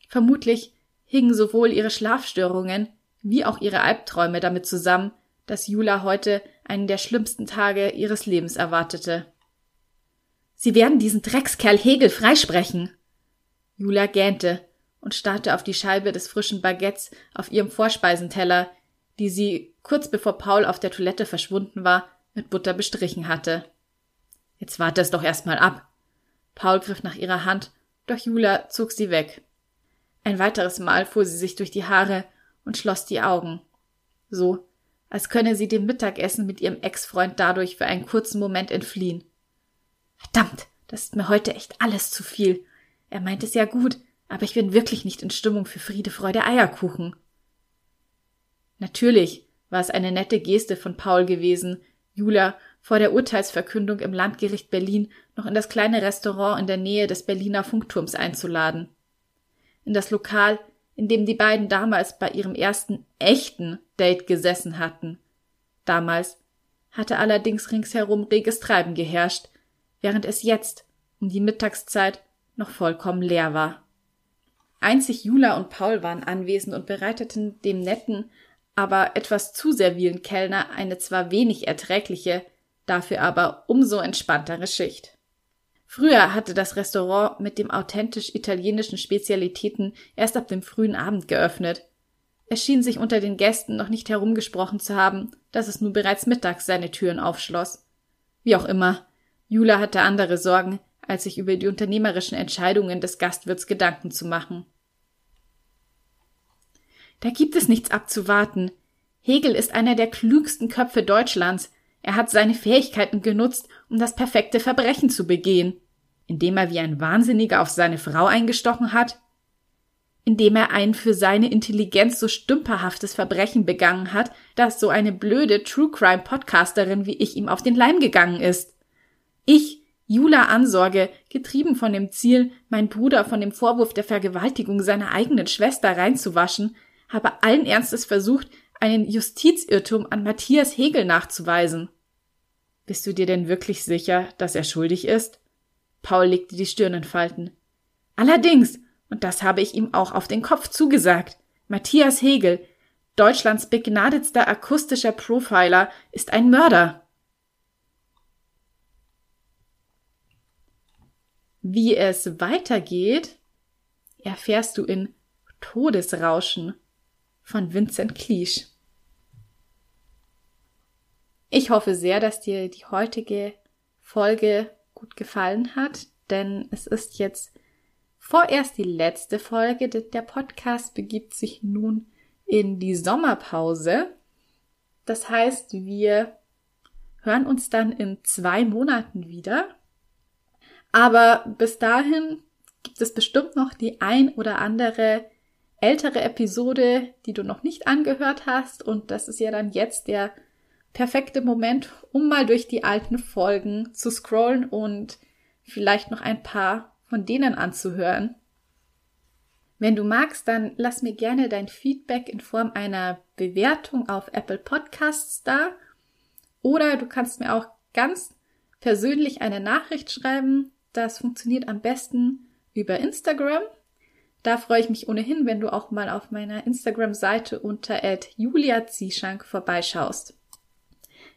Vermutlich hingen sowohl ihre Schlafstörungen wie auch ihre Albträume damit zusammen, dass Jula heute einen der schlimmsten Tage ihres Lebens erwartete. Sie werden diesen Dreckskerl Hegel freisprechen. Jula gähnte und starrte auf die Scheibe des frischen Baguettes auf ihrem Vorspeisenteller, die sie, kurz bevor Paul auf der Toilette verschwunden war, mit Butter bestrichen hatte. Jetzt warte es doch erst mal ab. Paul griff nach ihrer Hand, doch Jula zog sie weg. Ein weiteres Mal fuhr sie sich durch die Haare und schloss die Augen. So, als könne sie dem Mittagessen mit ihrem Ex-Freund dadurch für einen kurzen Moment entfliehen. Verdammt, das ist mir heute echt alles zu viel. Er meint es ja gut, aber ich bin wirklich nicht in Stimmung für Friede, Freude, Eierkuchen. Natürlich war es eine nette Geste von Paul gewesen, Jula vor der Urteilsverkündung im Landgericht Berlin noch in das kleine Restaurant in der Nähe des Berliner Funkturms einzuladen. In das Lokal, in dem die beiden damals bei ihrem ersten echten Date gesessen hatten. Damals hatte allerdings ringsherum reges Treiben geherrscht, während es jetzt um die Mittagszeit noch vollkommen leer war. Einzig Jula und Paul waren anwesend und bereiteten dem netten, aber etwas zu servilen Kellner eine zwar wenig erträgliche, dafür aber umso entspanntere Schicht. Früher hatte das Restaurant mit dem authentisch italienischen Spezialitäten erst ab dem frühen Abend geöffnet. Es schien sich unter den Gästen noch nicht herumgesprochen zu haben, dass es nun bereits mittags seine Türen aufschloss. Wie auch immer, Jula hatte andere Sorgen, als sich über die unternehmerischen Entscheidungen des Gastwirts Gedanken zu machen. Da gibt es nichts abzuwarten. Hegel ist einer der klügsten Köpfe Deutschlands. Er hat seine Fähigkeiten genutzt, um das perfekte Verbrechen zu begehen. Indem er wie ein Wahnsinniger auf seine Frau eingestochen hat? Indem er ein für seine Intelligenz so stümperhaftes Verbrechen begangen hat, dass so eine blöde True Crime Podcasterin wie ich ihm auf den Leim gegangen ist? Ich, Jula Ansorge, getrieben von dem Ziel, mein Bruder von dem Vorwurf der Vergewaltigung seiner eigenen Schwester reinzuwaschen, habe allen Ernstes versucht, einen Justizirrtum an Matthias Hegel nachzuweisen. Bist du dir denn wirklich sicher, dass er schuldig ist? Paul legte die Stirn in Falten. Allerdings, und das habe ich ihm auch auf den Kopf zugesagt. Matthias Hegel, Deutschlands begnadetster akustischer Profiler ist ein Mörder. Wie es weitergeht, erfährst du in Todesrauschen von Vincent Cleach. Ich hoffe sehr, dass dir die heutige Folge gut gefallen hat, denn es ist jetzt vorerst die letzte Folge. Der Podcast begibt sich nun in die Sommerpause. Das heißt, wir hören uns dann in zwei Monaten wieder. Aber bis dahin gibt es bestimmt noch die ein oder andere ältere Episode, die du noch nicht angehört hast. Und das ist ja dann jetzt der perfekte Moment, um mal durch die alten Folgen zu scrollen und vielleicht noch ein paar von denen anzuhören. Wenn du magst, dann lass mir gerne dein Feedback in Form einer Bewertung auf Apple Podcasts da. Oder du kannst mir auch ganz persönlich eine Nachricht schreiben. Das funktioniert am besten über Instagram. Da freue ich mich ohnehin, wenn du auch mal auf meiner Instagram-Seite unter @julia_zieschank vorbeischaust.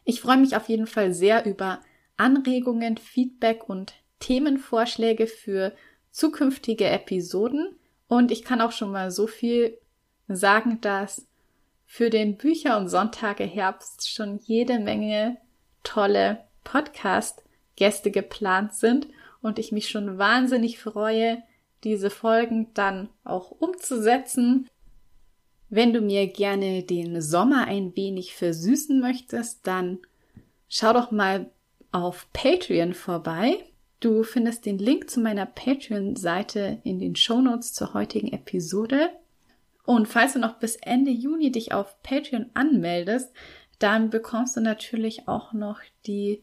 Ich freue mich auf jeden Fall sehr über Anregungen, Feedback und Themenvorschläge für zukünftige Episoden. Und ich kann auch schon mal so viel sagen, dass für den Bücher- und Sonntage Herbst schon jede Menge tolle Podcast-Gäste geplant sind und ich mich schon wahnsinnig freue, diese Folgen dann auch umzusetzen. Wenn du mir gerne den Sommer ein wenig versüßen möchtest, dann schau doch mal auf Patreon vorbei. Du findest den Link zu meiner Patreon-Seite in den Shownotes zur heutigen Episode. Und falls du noch bis Ende Juni dich auf Patreon anmeldest, dann bekommst du natürlich auch noch die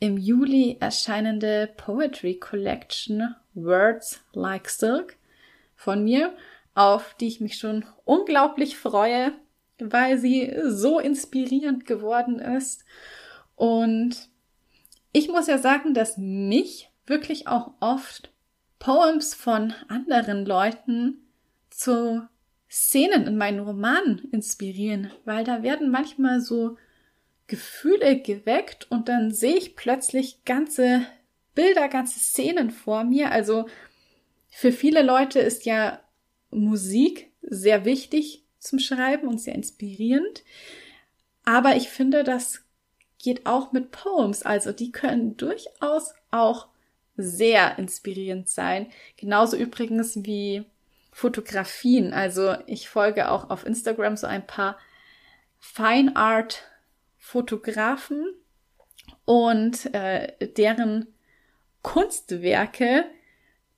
im Juli erscheinende Poetry Collection Words Like Silk von mir, auf die ich mich schon unglaublich freue, weil sie so inspirierend geworden ist. Und ich muss ja sagen, dass mich wirklich auch oft Poems von anderen Leuten zu Szenen in meinen Romanen inspirieren, weil da werden manchmal so Gefühle geweckt und dann sehe ich plötzlich ganze Bilder, ganze Szenen vor mir. Also für viele Leute ist ja Musik sehr wichtig zum Schreiben und sehr inspirierend. Aber ich finde, das geht auch mit Poems. Also die können durchaus auch sehr inspirierend sein. Genauso übrigens wie Fotografien. Also ich folge auch auf Instagram so ein paar Fine Art Fotografen und äh, deren Kunstwerke,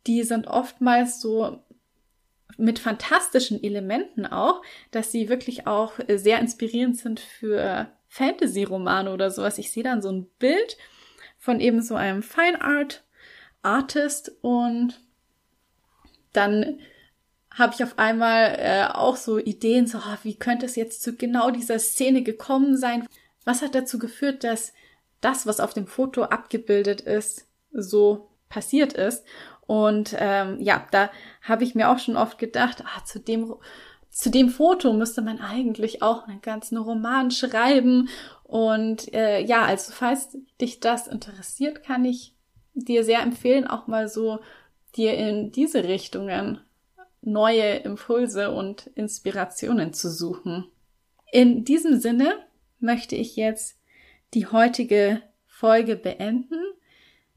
die sind oftmals so mit fantastischen Elementen auch, dass sie wirklich auch sehr inspirierend sind für Fantasy-Romane oder sowas. Ich sehe dann so ein Bild von eben so einem Fine Art Artist und dann habe ich auf einmal äh, auch so Ideen, so oh, wie könnte es jetzt zu genau dieser Szene gekommen sein? Was hat dazu geführt, dass das, was auf dem Foto abgebildet ist, so passiert ist? Und ähm, ja, da habe ich mir auch schon oft gedacht, ah, zu dem zu dem Foto müsste man eigentlich auch einen ganzen Roman schreiben. Und äh, ja, also falls dich das interessiert, kann ich dir sehr empfehlen, auch mal so dir in diese Richtungen neue Impulse und Inspirationen zu suchen. In diesem Sinne möchte ich jetzt die heutige Folge beenden.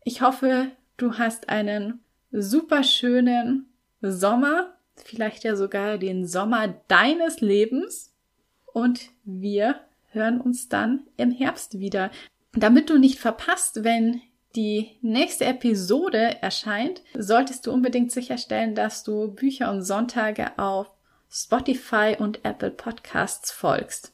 Ich hoffe, du hast einen super schönen Sommer, vielleicht ja sogar den Sommer deines Lebens und wir hören uns dann im Herbst wieder. Damit du nicht verpasst, wenn die nächste Episode erscheint, solltest du unbedingt sicherstellen, dass du Bücher und Sonntage auf Spotify und Apple Podcasts folgst.